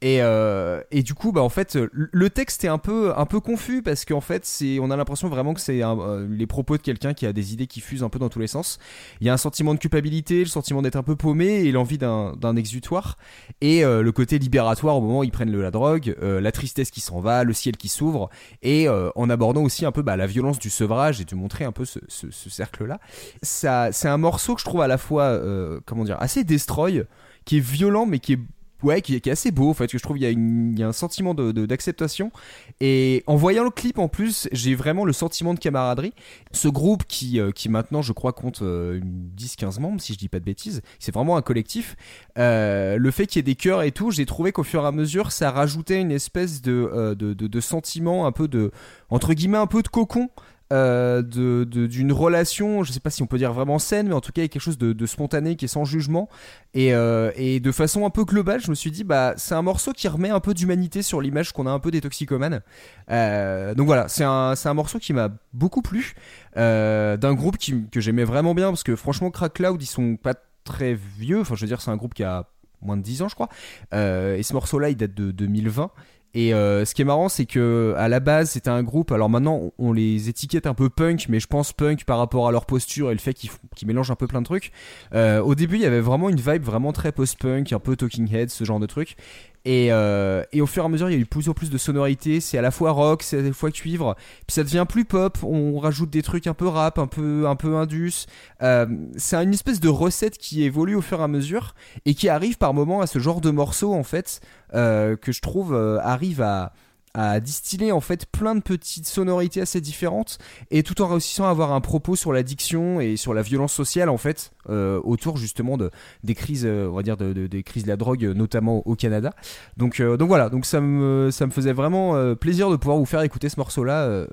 Et, euh, et du coup, bah en fait, le texte est un peu un peu confus parce qu'en fait, on a l'impression vraiment que c'est euh, les propos de quelqu'un qui a des idées qui fusent un peu dans tous les sens. Il y a un sentiment de culpabilité, le sentiment d'être un peu paumé et l'envie d'un exutoire et euh, le côté libératoire au moment où ils prennent la drogue, la tristesse qui s'en va, le ciel qui s'ouvre et en abordant aussi un peu bah, la violence du sevrage et de montrer un peu ce, ce, ce cercle là. Ça, c'est un morceau que je trouve à la fois comment dire assez destroy qui est violent mais qui est ouais, qui, est assez beau en fait, que je trouve il y, a un sentiment d'acceptation. De, et en voyant le clip en plus, j'ai vraiment le sentiment de camaraderie. Ce groupe qui, euh, qui maintenant, je crois, compte 10-15 euh, membres, si je dis pas de bêtises, c'est vraiment un collectif. Euh, le fait qu'il y ait des chœurs et tout, j'ai trouvé qu'au fur et à mesure, ça rajoutait une espèce de, de, de, de sentiment un peu de, entre guillemets, un peu de cocon euh, de, d'une relation, je sais pas si on peut dire vraiment saine, mais en tout cas quelque chose de, spontané qui est sans jugement. Et, euh, et, de façon un peu globale, je me suis dit, bah c'est un morceau qui remet un peu d'humanité sur l'image qu'on a un peu des toxicomanes. Euh, donc voilà, c'est un, morceau qui m'a beaucoup plu, d'un groupe que j'aimais vraiment bien, parce que franchement, Crack Cloud, ils sont pas très vieux, enfin je veux dire, c'est un groupe qui a moins de 10 ans je crois. et ce morceau-là, il date de 2020. Et euh, ce qui est marrant, c'est que à la base, c'était un groupe. Alors maintenant, on les étiquette un peu punk, mais je pense punk par rapport à leur posture et le fait qu'ils mélangent un peu plein de trucs. Euh, au début, il y avait vraiment une vibe vraiment très post-punk, un peu Talking Heads, ce genre de truc. Et, euh, et, au fur et à mesure, il y a eu plus en plus de sonorités. C'est à la fois rock, c'est à la fois cuivre. Puis ça devient plus pop. On rajoute des trucs un peu rap, un peu, un peu indus. Euh, c'est une espèce de recette qui évolue au fur et à mesure et qui arrive par moments à ce genre de morceaux en fait euh, que je trouve euh, arrive à à distiller en fait plein de petites sonorités assez différentes et tout en réussissant à avoir un propos sur l'addiction et sur la violence sociale en fait euh, autour justement de des crises euh, on va dire de, des crises de la drogue notamment au Canada. Donc euh, donc voilà. Donc ça me ça me faisait vraiment plaisir de pouvoir vous faire écouter ce morceau là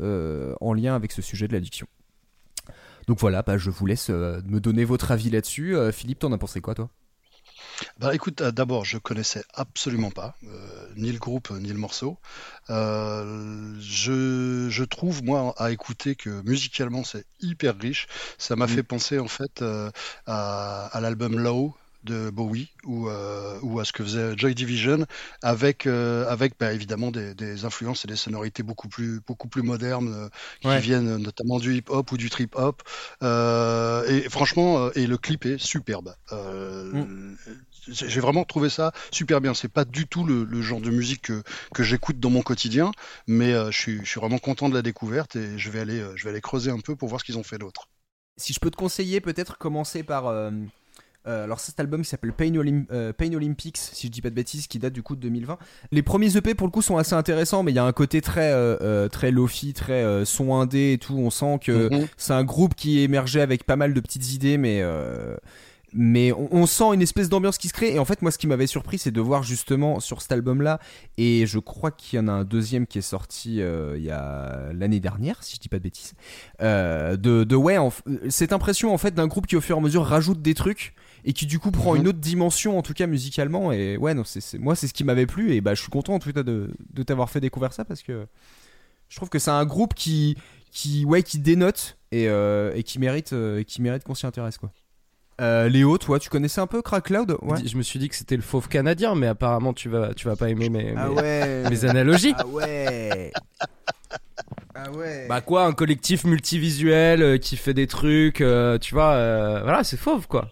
en lien avec ce sujet de l'addiction. Donc voilà bah, je vous laisse me donner votre avis là-dessus. Philippe t'en as pensé quoi toi? Bah écoute, euh, d'abord, je connaissais absolument pas euh, ni le groupe ni le morceau. Euh, je, je, trouve moi à écouter que musicalement c'est hyper riche. Ça m'a mmh. fait penser en fait à, à l'album Low de Bowie ou, euh, ou à ce que faisait Joy Division avec euh, avec bah, évidemment des, des, influences et des sonorités beaucoup plus beaucoup plus modernes euh, qui viennent notamment du hip hop ou du trip hop euh, et franchement et le clip est superbe mm. J'ai vraiment trouvé ça super bien c'est pas du tout le, le, genre de musique que, que j'écoute dans mon quotidien mais je suis je suis vraiment content de la découverte et je vais aller je vais aller creuser un peu pour voir ce qu'ils ont fait d'autre si je peux te conseiller peut-être commencer par euh, alors cet album qui s'appelle Pain, euh, Pain, Olympics, si je dis pas de bêtises, qui date du coup de 2020. Les premiers EP pour le coup sont assez intéressants, mais il y a un côté très euh, très lofi, très son indé et tout. On sent que mhm. c'est un groupe qui émergeait avec pas mal de petites idées, mais mais on, sent une espèce d'ambiance qui se crée. Et en fait, moi, ce qui m'avait surpris, c'est de voir justement sur cet album-là, et je crois qu'il y en a un deuxième qui est sorti il y a l'année dernière, si je dis pas de bêtises, de, de ouais, cette impression en fait d'un groupe qui au fur et à mesure rajoute des trucs et qui du coup prend une mhm. autre dimension en tout cas musicalement et ouais non c'est moi c'est ce qui m'avait plu et bah je suis content en tout cas de, de t'avoir fait découvrir ça parce que je trouve que c'est un groupe qui qui ouais qui dénote et, euh, et qui mérite euh, qui mérite qu'on s'y intéresse quoi euh, Léo, toi, tu connaissais un peu Crack Cloud? Ouais. Je me suis dit que c'était le fauve canadien, mais apparemment tu vas, tu vas pas aimer mes, ah mes, analogies. Ah ouais. Ah ouais. Bah quoi, un collectif multivisuel qui fait des trucs, tu vois, voilà, c'est fauve quoi.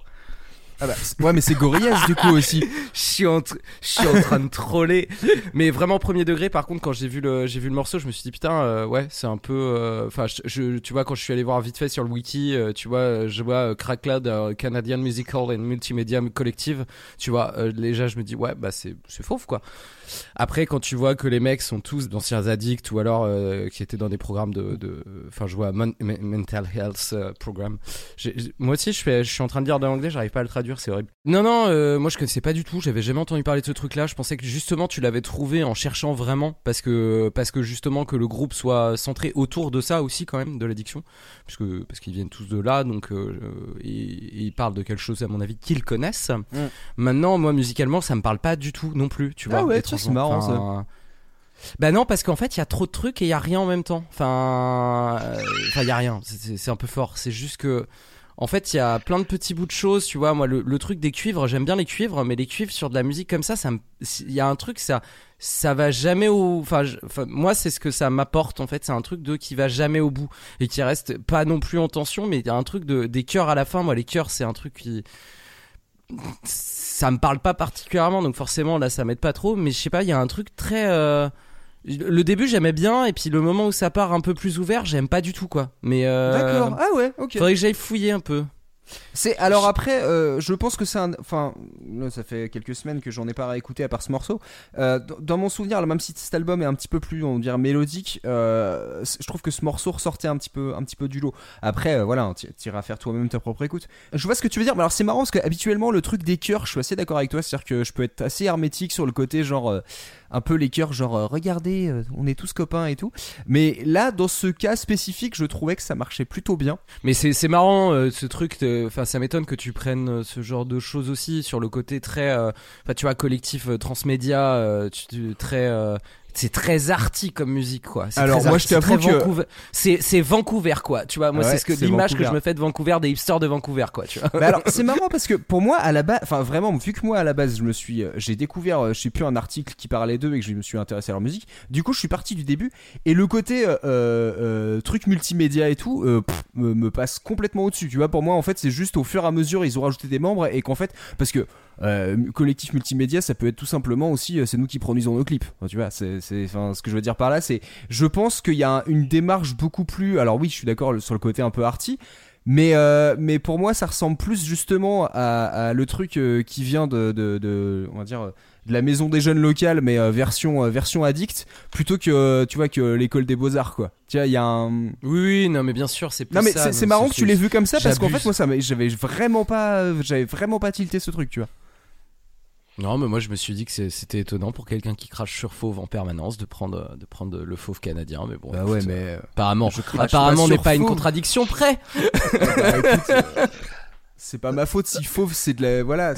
Ah bah, ouais, mais c'est Gorillaz du coup aussi. je suis en, je suis en train de troller. Mais vraiment premier degré. Par contre, quand j'ai vu le, j'ai vu le morceau, je me suis dit putain, euh, ouais, c'est un peu. Euh, enfin, je, tu vois, quand je suis allé voir vite fait sur le wiki, euh, tu vois, je vois Crack Cloud, Canadian Musical and Multimedia Collective. Tu vois, déjà, je me dis ouais, bah c'est, c'est fauve quoi. Après, quand tu vois que les mecs sont tous d'anciens addicts ou alors euh, qui étaient dans des programmes de, enfin, je vois mental health euh, programme. Moi aussi, je suis, je suis en train de dire de l'anglais, j'arrive pas à le traduire, c'est horrible. Non, non, euh, moi je connaissais pas du tout, j'avais jamais entendu parler de ce truc-là. Je pensais que justement tu l'avais trouvé en cherchant vraiment, parce que parce que justement que le groupe soit centré autour de ça aussi quand même, de l'addiction, puisque parce qu'ils viennent tous de là, donc ils, ils, parlent de quelque chose à mon avis qu'ils connaissent. Mm. Maintenant, moi musicalement, ça me parle pas du tout non plus, tu ah vois c'est marrant ça. Bah non, parce qu'en fait, il y a trop de trucs et il y a rien en même temps. Enfin, euh, enfin, il y a rien. C'est un peu fort. C'est juste que, en fait, il y a plein de petits bouts de choses, tu vois. Moi, le, truc des cuivres, j'aime bien les cuivres, mais les cuivres sur de la musique comme ça, ça, il y a un truc, ça, ça va jamais au, enfin, moi, c'est ce que ça m'apporte en fait. C'est un truc de qui va jamais au bout et qui reste pas non plus en tension, mais il y a un truc de des chœurs à la fin. Moi, les chœurs, c'est un truc qui ça me parle pas particulièrement, donc forcément là, ça m'aide pas trop. Mais je sais pas, il y a un truc très euh, le début j'aimais bien et puis le moment où ça part un peu plus ouvert j'aime pas du tout quoi mais euh, D'accord. Ah ouais, ok. faudrait que j'aille fouiller un peu C'est alors après, euh, je pense que c'est un. Enfin, ça fait quelques semaines que j'en ai pas réécouté à part ce morceau. Euh, dans, mon souvenir, alors, même si cet album est un petit peu plus, on dirait mélodique, euh, c- je trouve que ce morceau ressortait un petit peu, un petit peu du lot. Après, euh, voilà, tu iras faire toi-même ta propre écoute. Je vois ce que tu veux dire, mais alors c'est marrant parce que habituellement le truc des chœurs, je suis assez d'accord avec toi, c'est-à-dire que je peux être assez hermétique sur le côté genre. Un peu les chœurs genre euh, regardez euh, on est tous copains et tout mais là dans ce cas spécifique je trouvais que ça marchait plutôt bien Mais c'est marrant euh, ce truc. Enfin, ça m'étonne que tu prennes euh, ce genre de choses aussi sur le côté très. Enfin, tu vois, collectif transmédia, tu- très. C'est très arty comme musique quoi. C'est Alors, très moi, je t'avoue que- Vancouver. C'est c'est Vancouver quoi. Tu vois, moi Ouais, c'est ce que c'est l'image que je me fais de Vancouver, des hipsters de Vancouver quoi. Tu vois. Mais alors, c'est marrant parce que pour moi, à la base, enfin vraiment, vu que moi à la base, je me suis, euh, j'ai découvert, euh, je sais plus un article qui parlait d'eux et que je me suis intéressé à leur musique. Du coup, je suis parti du début et le côté euh, euh, truc multimédia et tout euh, pff, me, me passe complètement au-dessus. Tu vois, pour moi, en fait, c'est juste au fur et à mesure, ils ont rajouté des membres et qu'en fait, parce que euh, collectif multimédia, ça peut être tout simplement aussi, euh, c'est nous qui produisons nos clips. Enfin, tu vois, c'est, ce que je veux dire par là, c'est, je pense qu'il y a un- une démarche beaucoup plus. Alors oui, je suis d'accord sur le côté un peu arty. Mais, euh, mais pour moi, ça ressemble plus justement à, à le truc qui vient de, de, de- on va dire, de la maison des jeunes locales, mais euh, version, euh, version addict, plutôt que, euh, tu vois, que l'école des beaux-arts, quoi. Tu vois, il y a un. Oui, oui, non mais bien sûr, c'est plus Non, mais c'est, marrant que tu l'aies vu comme ça, parce qu'en fait, moi, ça j'avais vraiment pas, j'avais vraiment pas tilté ce truc, tu vois. Non, mais moi je me suis dit que c'était étonnant pour quelqu'un qui crache sur fauve en permanence de prendre de prendre le fauve canadien, mais bon. Bah écoute, ouais, euh, mais. apparemment, je crache apparemment pas n'est pas une Fauve. contradiction près. Bah, euh, c'est pas ma faute si fauve, c'est de la. Voilà.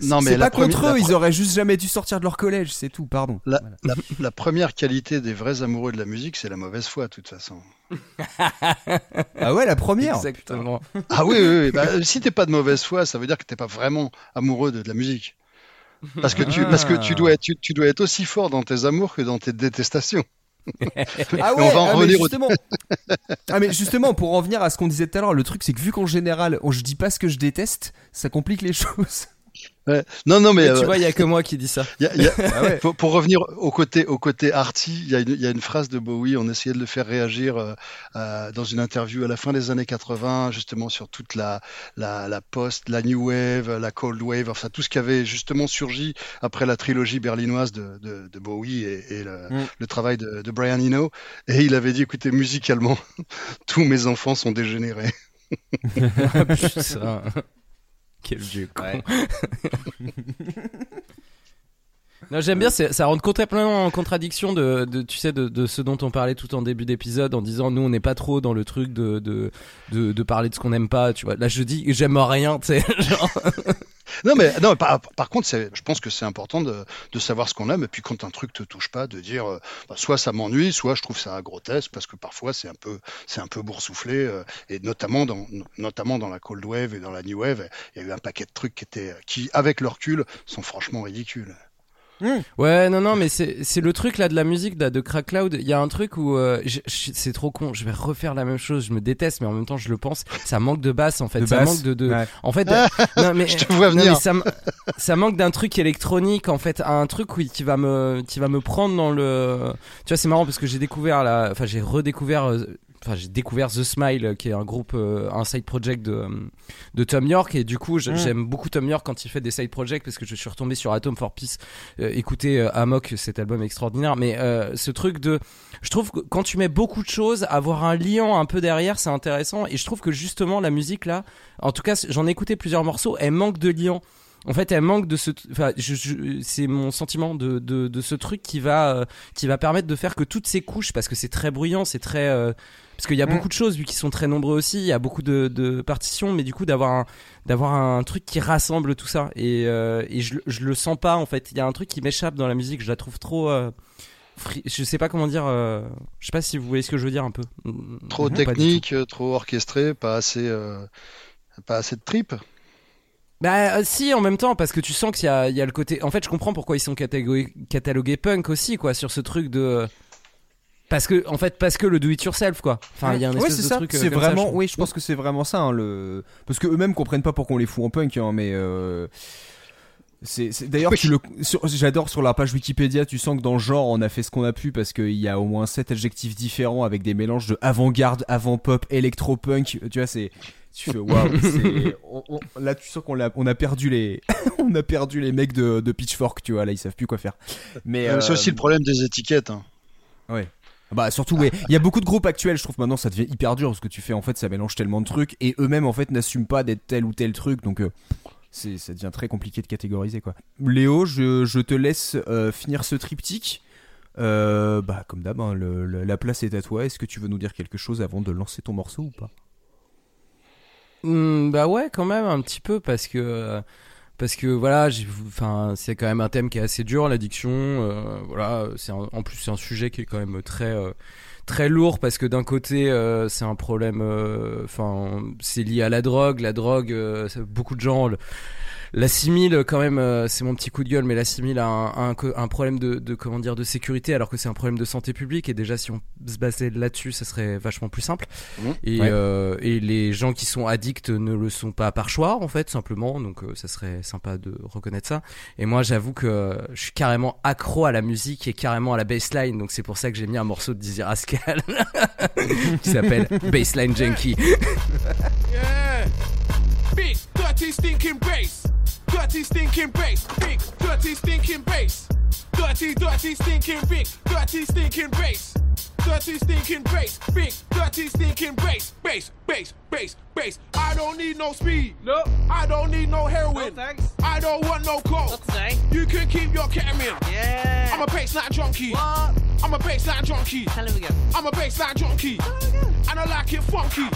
Non, mais la pas contre eux, la ils auraient juste jamais dû sortir de leur collège, c'est tout, pardon. La, Voilà. la- la première qualité des vrais amoureux de la musique, c'est la mauvaise foi, de toute façon. Ah ouais, la première Exactement. Ah oui, oui, oui. Bah, si t'es pas de mauvaise foi, ça veut dire que t'es pas vraiment amoureux de, de la musique. Parce que tu, parce que tu dois être, tu, tu dois être aussi fort dans tes amours que dans tes détestations. Ah ouais, on va en ah, mais revenir au- justement. ah mais justement, pour en venir à ce qu'on disait tout à l'heure, le truc c'est que vu qu'en général, on, je dis pas ce que je déteste, ça complique les choses. Ouais. Non, non, mais, Mais tu euh, vois, il y a que moi qui dis ça. y a- y a- Ah ouais. pour, pour revenir au côté, au côté arty, il y, a une- il y a une phrase de Bowie, on essayait de le faire réagir euh, euh, dans une interview à la fin des années 80, justement sur toute la, la, la post, la new wave, la cold wave, enfin tout ce qui avait justement surgi après la trilogie berlinoise de, de, de Bowie et, et le, Mm. le travail de, de Brian Eno. Et il avait dit, écoutez, musicalement, tous mes enfants sont dégénérés. Ah, putain. Quel vieux con. Non, j'aime bien, ça rentre complètement en contradiction de, de tu sais, de, de ce dont on parlait tout en début d'épisode en disant nous on n'est pas trop dans le truc de, de, de, de parler de ce qu'on n'aime pas, tu vois. Là je dis j'aime rien, tu sais. genre. Non, mais non, par, par contre, je pense que c'est important de, de savoir ce qu'on aime. Et puis, quand un truc te touche pas, de dire euh, bah, soit ça m'ennuie, soit je trouve ça grotesque, parce que parfois c'est un peu, c'est un peu boursouflé. euh, et notamment dans, notamment dans la cold wave et dans la new wave, il y a eu un paquet de trucs qui étaient, qui, avec le recul, sont franchement ridicules. Ouais, non, non, mais c'est c'est le truc là de la musique là, de Crack Cloud. Il y a un truc où euh, c'est trop con. Je vais refaire la même chose. Je me déteste, mais en même temps je le pense. Ça manque de basse en fait. De ça basse. manque de, de... Ouais. En fait, euh, non mais Je te vois non, mais venir. ça, manque d'un truc électronique en fait, un truc oui qui va me qui va me prendre dans le. Tu vois, c'est marrant parce que j'ai découvert la, enfin j'ai redécouvert. Enfin, j'ai découvert The Smile, euh, qui est un groupe, euh, un side project de, euh, de Tom York, et du coup, Mm. j'aime beaucoup Tom York quand il fait des side projects parce que je suis retombé sur Atom for Peace, euh, écouter euh, Amok, cet album extraordinaire. Mais euh, ce truc de, je trouve que quand tu mets beaucoup de choses, avoir un liant un peu derrière, c'est intéressant. Et je trouve que justement la musique là, en tout cas, j'en ai écouté plusieurs morceaux, elle manque de liant. En fait, elle manque de ce, enfin, je, je- c'est mon sentiment de, de, de ce truc qui va, euh, qui va permettre de faire que toutes ces couches, parce que c'est très bruyant, c'est très, euh, parce qu'il y a Mm. beaucoup de choses vu qu'ils sont très nombreux aussi, il y a beaucoup de, de partitions, mais du coup d'avoir un, d'avoir un truc qui rassemble tout ça et, euh, et je, le- je le sens pas en fait. Il y a un truc qui m'échappe dans la musique, je la trouve trop, euh, free- je sais pas comment dire. euh, je sais pas si vous voyez ce que je veux dire un peu. Trop Non, du tout. technique, trop orchestré, pas assez, euh, pas assez de tripes. Bah euh, si en même temps parce que tu sens qu'il y a, il y a le côté. En fait, je comprends pourquoi ils sont catalogués, catalogués punk aussi quoi sur ce truc de. Parce que en fait parce que le do it yourself quoi. Enfin il y a un Ouais, espèce c'est de ça. truc. euh, C'est comme ça, vraiment, je oui, je pense que c'est vraiment ça. hein, le... Parce que eux-mêmes comprennent pas pourquoi on les fout en punk, hein, mais. euh, C'est, c'est- D'ailleurs, Oui. tu le... sur- j'adore sur la page Wikipédia, tu sens que dans le genre, on a fait ce qu'on a pu parce qu'il y a au moins sept adjectifs différents avec des mélanges de avant-garde, avant-pop, électro-punk. Tu vois, c'est. Tu fais waouh. Là, tu sens qu'on a, on a perdu les, on a perdu les mecs de, de Pitchfork. Tu vois, là, ils savent plus quoi faire. Mais Euh, C'est aussi le problème des étiquettes. hein. Bah surtout ouais, il y a beaucoup de groupes actuels, je trouve maintenant ça devient hyper dur parce que tu fais en fait ça mélange tellement de trucs et eux-mêmes en fait n'assument pas d'être tel ou tel truc donc euh, ça devient très compliqué de catégoriser quoi. Léo, je, te laisse euh, finir ce triptyque. Euh, bah comme d'hab, hein, la place est à toi. Est-ce que tu veux nous dire quelque chose avant de lancer ton morceau ou pas? Hmm, bah ouais, quand même un petit peu parce que parce que voilà, enfin c'est quand même un thème qui est assez dur l'addiction euh, voilà, c'est en plus c'est un sujet qui est quand même très euh, très lourd parce que d'un côté euh, c'est un problème euh, enfin c'est lié à la drogue, la drogue euh, beaucoup de gens le- l'assimilent quand même euh, c'est mon petit coup de gueule mais l'assimile à un, un, un problème de, de comment dire de sécurité alors que c'est un problème de santé publique et déjà si on se basait là-dessus ça serait vachement plus simple et, Ouais. euh, et les gens qui sont addicts ne le sont pas par choix en fait simplement donc euh, ça serait sympa de reconnaître ça et moi j'avoue que euh, je suis carrément accro à la musique et carrément à la bassline donc c'est pour ça que j'ai mis un morceau de Dizzy Rascal qui s'appelle Bassline Junkie Yeah. Big, dirty, stinking bass. Dirty, stinking bass. Big, dirty, stinking bass. Dirty, dirty, stinking big. Dirty, stinking bass. Dirty, stinking bass. Big, dirty, stinking bass. Bass, bass, bass, bass. I don't need no speed. No. I don't need no heroin. No, thanks. I don't want no coke. say? You can keep your ketamine. Yeah. I'm a bassline junkie. What? I'm a bassline junkie. Tell him again. I'm a bassline junkie. And I like it funky.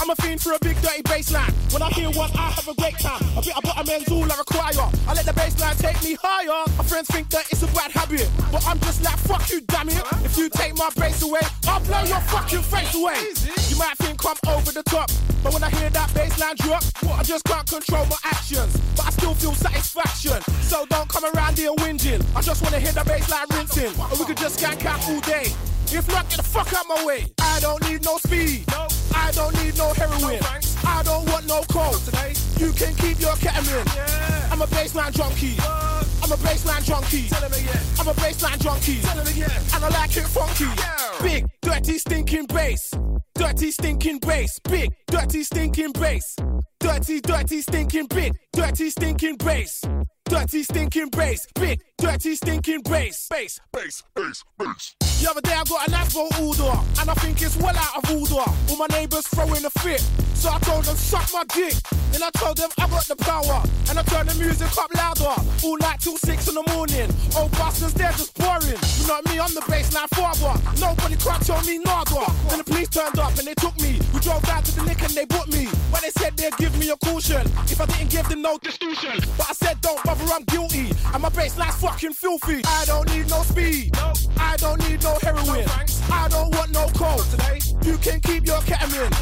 I'm a fiend for a big dirty bassline. When I hear one, I have a great time. A bit of butterman's all I require. I let the bassline take me higher. My friends think that it's a bad habit, but I'm just like fuck you, damn it. If you take my bass away, I'll blow your fucking face away. You might think I'm over the top, but when I hear that bassline drop, I just can't control my actions. But I still feel satisfaction. So don't come around here whinging. I just wanna hear the bassline rinsing, or we could just skank out all day. If not, get the fuck out my way. I don't need no speed. No. I don't need no heroin. I don't want no coke. Today. You can keep your ketamine. Yeah. I'm a baseline junkie. Uh, I'm a baseline junkie. Tell him again. I'm a baseline junkie. Tell him again. And I like it funky. Yeah. Big, dirty, stinking bass. Dirty, stinking bass. Big, dirty, stinking bass. Dirty, dirty, stinking big. Dirty, stinking bass. Dirty, stinking bass. Big, dirty, stinking bass. Bass, bass, bass, bass. The other day I got an Afro order, and I think it's well out of order. All my neighbours throwing a fit, so I told them suck my dick. Then I told them I got the power, and I turned the music up louder, all night till six in the morning. Old bastards, they're just boring. You know me, I'm the baseline father. Nobody can't tell me nada. Then the police turned up and they took me. We drove down to the lick and they booked me. But they said they'd give me a caution if I didn't give them no distinction. But I said don't bother, I'm guilty, and my baseline's fucking filthy. I don't need no speed. No. I don't need no heroin. I don't want no coke. You can keep your ketamine.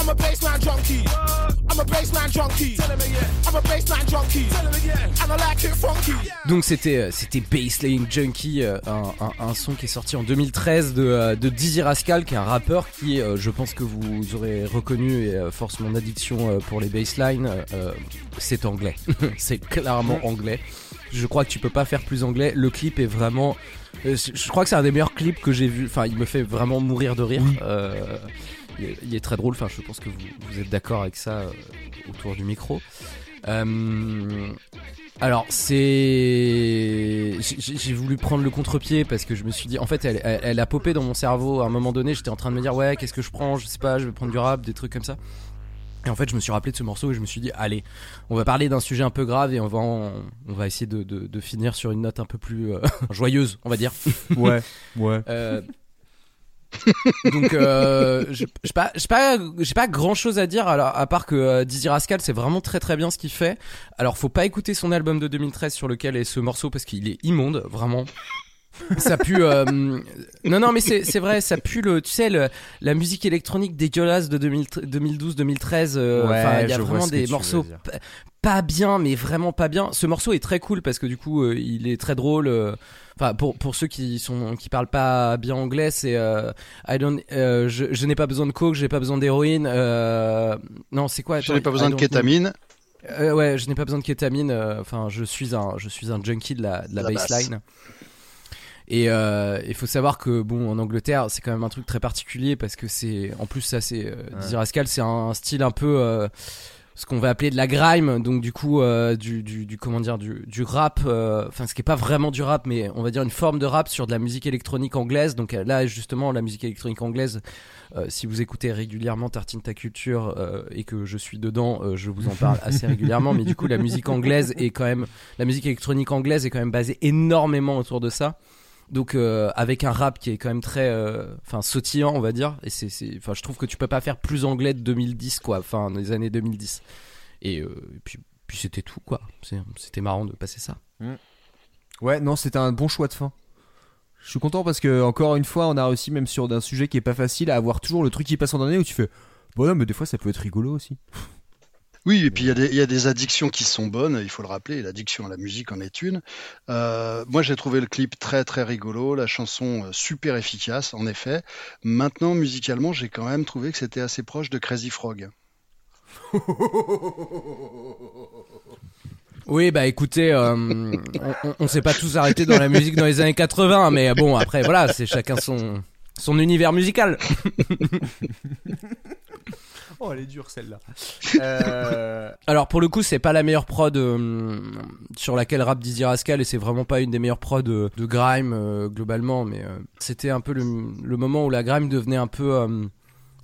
I'm a baseline junkie. I'm a baseline junkie. Donc c'était euh, c'était Bassline Junkie, euh, un, un, un son qui est sorti en 2013 de, euh, de Dizzy Rascal, qui est un rappeur qui, je pense que vous aurez reconnu et force mon addiction pour les basslines, c'est anglais. c'est clairement anglais. Je crois que tu peux pas faire plus anglais. Le clip est vraiment, je crois que c'est un des meilleurs clips que j'ai vu. Enfin, il me fait vraiment mourir de rire. Euh, il, est, il est très drôle. Enfin, je pense que vous, vous êtes d'accord avec ça euh, autour du micro. Euh, alors c'est, j'ai j'ai voulu prendre le contre-pied parce que je me suis dit, en fait, elle, elle, elle a popé dans mon cerveau à un moment donné. J'étais en train de me dire, ouais, qu'est-ce que je prends? Je sais pas, je vais prendre du rap, des trucs comme ça. Et en fait, je me suis rappelé de ce morceau et je me suis dit, allez, on va parler d'un sujet un peu grave et on va, en- on va essayer de, de, de finir sur une note un peu plus euh, joyeuse, on va dire. Ouais, ouais. Euh, Donc euh, j'ai pas j'ai pas j'ai pas grand chose à dire alors à part que euh, Dizzy Rascal c'est vraiment très très bien ce qu'il fait. Alors faut pas écouter son album de 2013 sur lequel est ce morceau parce qu'il est immonde vraiment. ça pue euh, non non mais c'est vrai ça pue le tu sais le, la musique électronique dégueulasse de 2012 2013 euh, Ouais, il y a vraiment des morceaux pas bien mais vraiment pas bien ce morceau est très cool parce que du coup euh, il est très drôle euh, enfin pour pour ceux qui sont qui parlent pas bien anglais c'est euh, I don't euh, je, je n'ai pas besoin de coke j'ai pas besoin d'héroïne euh, non c'est quoi Je n'ai pas besoin de kétamine. euh, ouais, je n'ai pas besoin de kétamine. euh, Enfin, je suis un, je suis un junkie de la, de la, La basse. baseline. Et euh, il faut savoir que bon, en Angleterre, c'est quand même un truc très particulier parce que c'est, en plus, ça, c'est Dizzy Rascal, c'est un style un peu ce qu'on va appeler de la grime, donc du coup, euh, du, du, du comment dire, du, du rap. euh, Enfin, ce qui est pas vraiment du rap, mais on va dire une forme de rap sur de la musique électronique anglaise. Donc euh, là, justement, la musique électronique anglaise. Euh, si vous écoutez régulièrement Tartine ta culture euh, et que je suis dedans, euh, je vous en parle assez régulièrement. Mais du coup, la musique anglaise est quand même, la musique électronique anglaise est quand même basée énormément autour de ça. Donc euh, avec un rap qui est quand même très, euh, enfin sautillant, on va dire. Et c'est, enfin, je trouve que tu peux pas faire plus anglais de 2010, quoi. Enfin, des années 2010. Et, euh, et puis, puis c'était tout, quoi. C'était marrant de passer ça. Ouais, non, c'était un bon choix de fin. Je suis content parce que, encore une fois, on a réussi, même sur un sujet qui est pas facile, à avoir toujours le truc qui passe en année où tu fais Bon, non, mais des fois ça peut être rigolo aussi. Oui, et puis il y, a des- il y a des addictions qui sont bonnes, il faut le rappeler, et l'addiction à la musique en est une. Euh, moi, j'ai trouvé le clip très très rigolo, la chanson euh, super efficace, en effet. Maintenant, musicalement, j'ai quand même trouvé que c'était assez proche de Crazy Frog. Oui, bah écoutez, euh, on, on s'est pas tous arrêtés dans la musique dans les années 80, mais bon, après, voilà, c'est chacun son, son univers musical. Oh, elle est dure celle-là. Euh, Alors pour le coup, c'est pas la meilleure prod euh, sur laquelle rap Dizzy Rascal et c'est vraiment pas une des meilleures prods de, de grime euh, globalement, mais euh, c'était un peu le, le moment où la grime devenait un peu euh,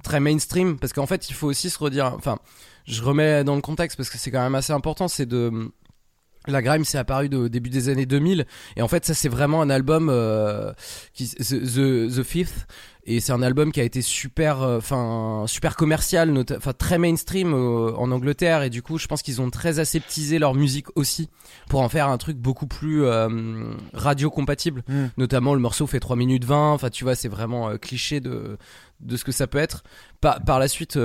très mainstream parce qu'en fait, il faut aussi se redire. Enfin, je remets dans le contexte parce que c'est quand même assez important. C'est de la grime s'est apparu de- au début des années 2000 et en fait ça c'est vraiment un album euh, qui The, The, The Fifth et c'est un album qui a été super euh, enfin super commercial enfin très mainstream euh, en Angleterre. Et du coup je pense qu'ils ont très aseptisé leur musique aussi pour en faire un truc beaucoup plus euh, radio compatible Mm. notamment le morceau fait 3 minutes 20 enfin tu vois c'est vraiment cliché de de ce que ça peut être. Par, par la suite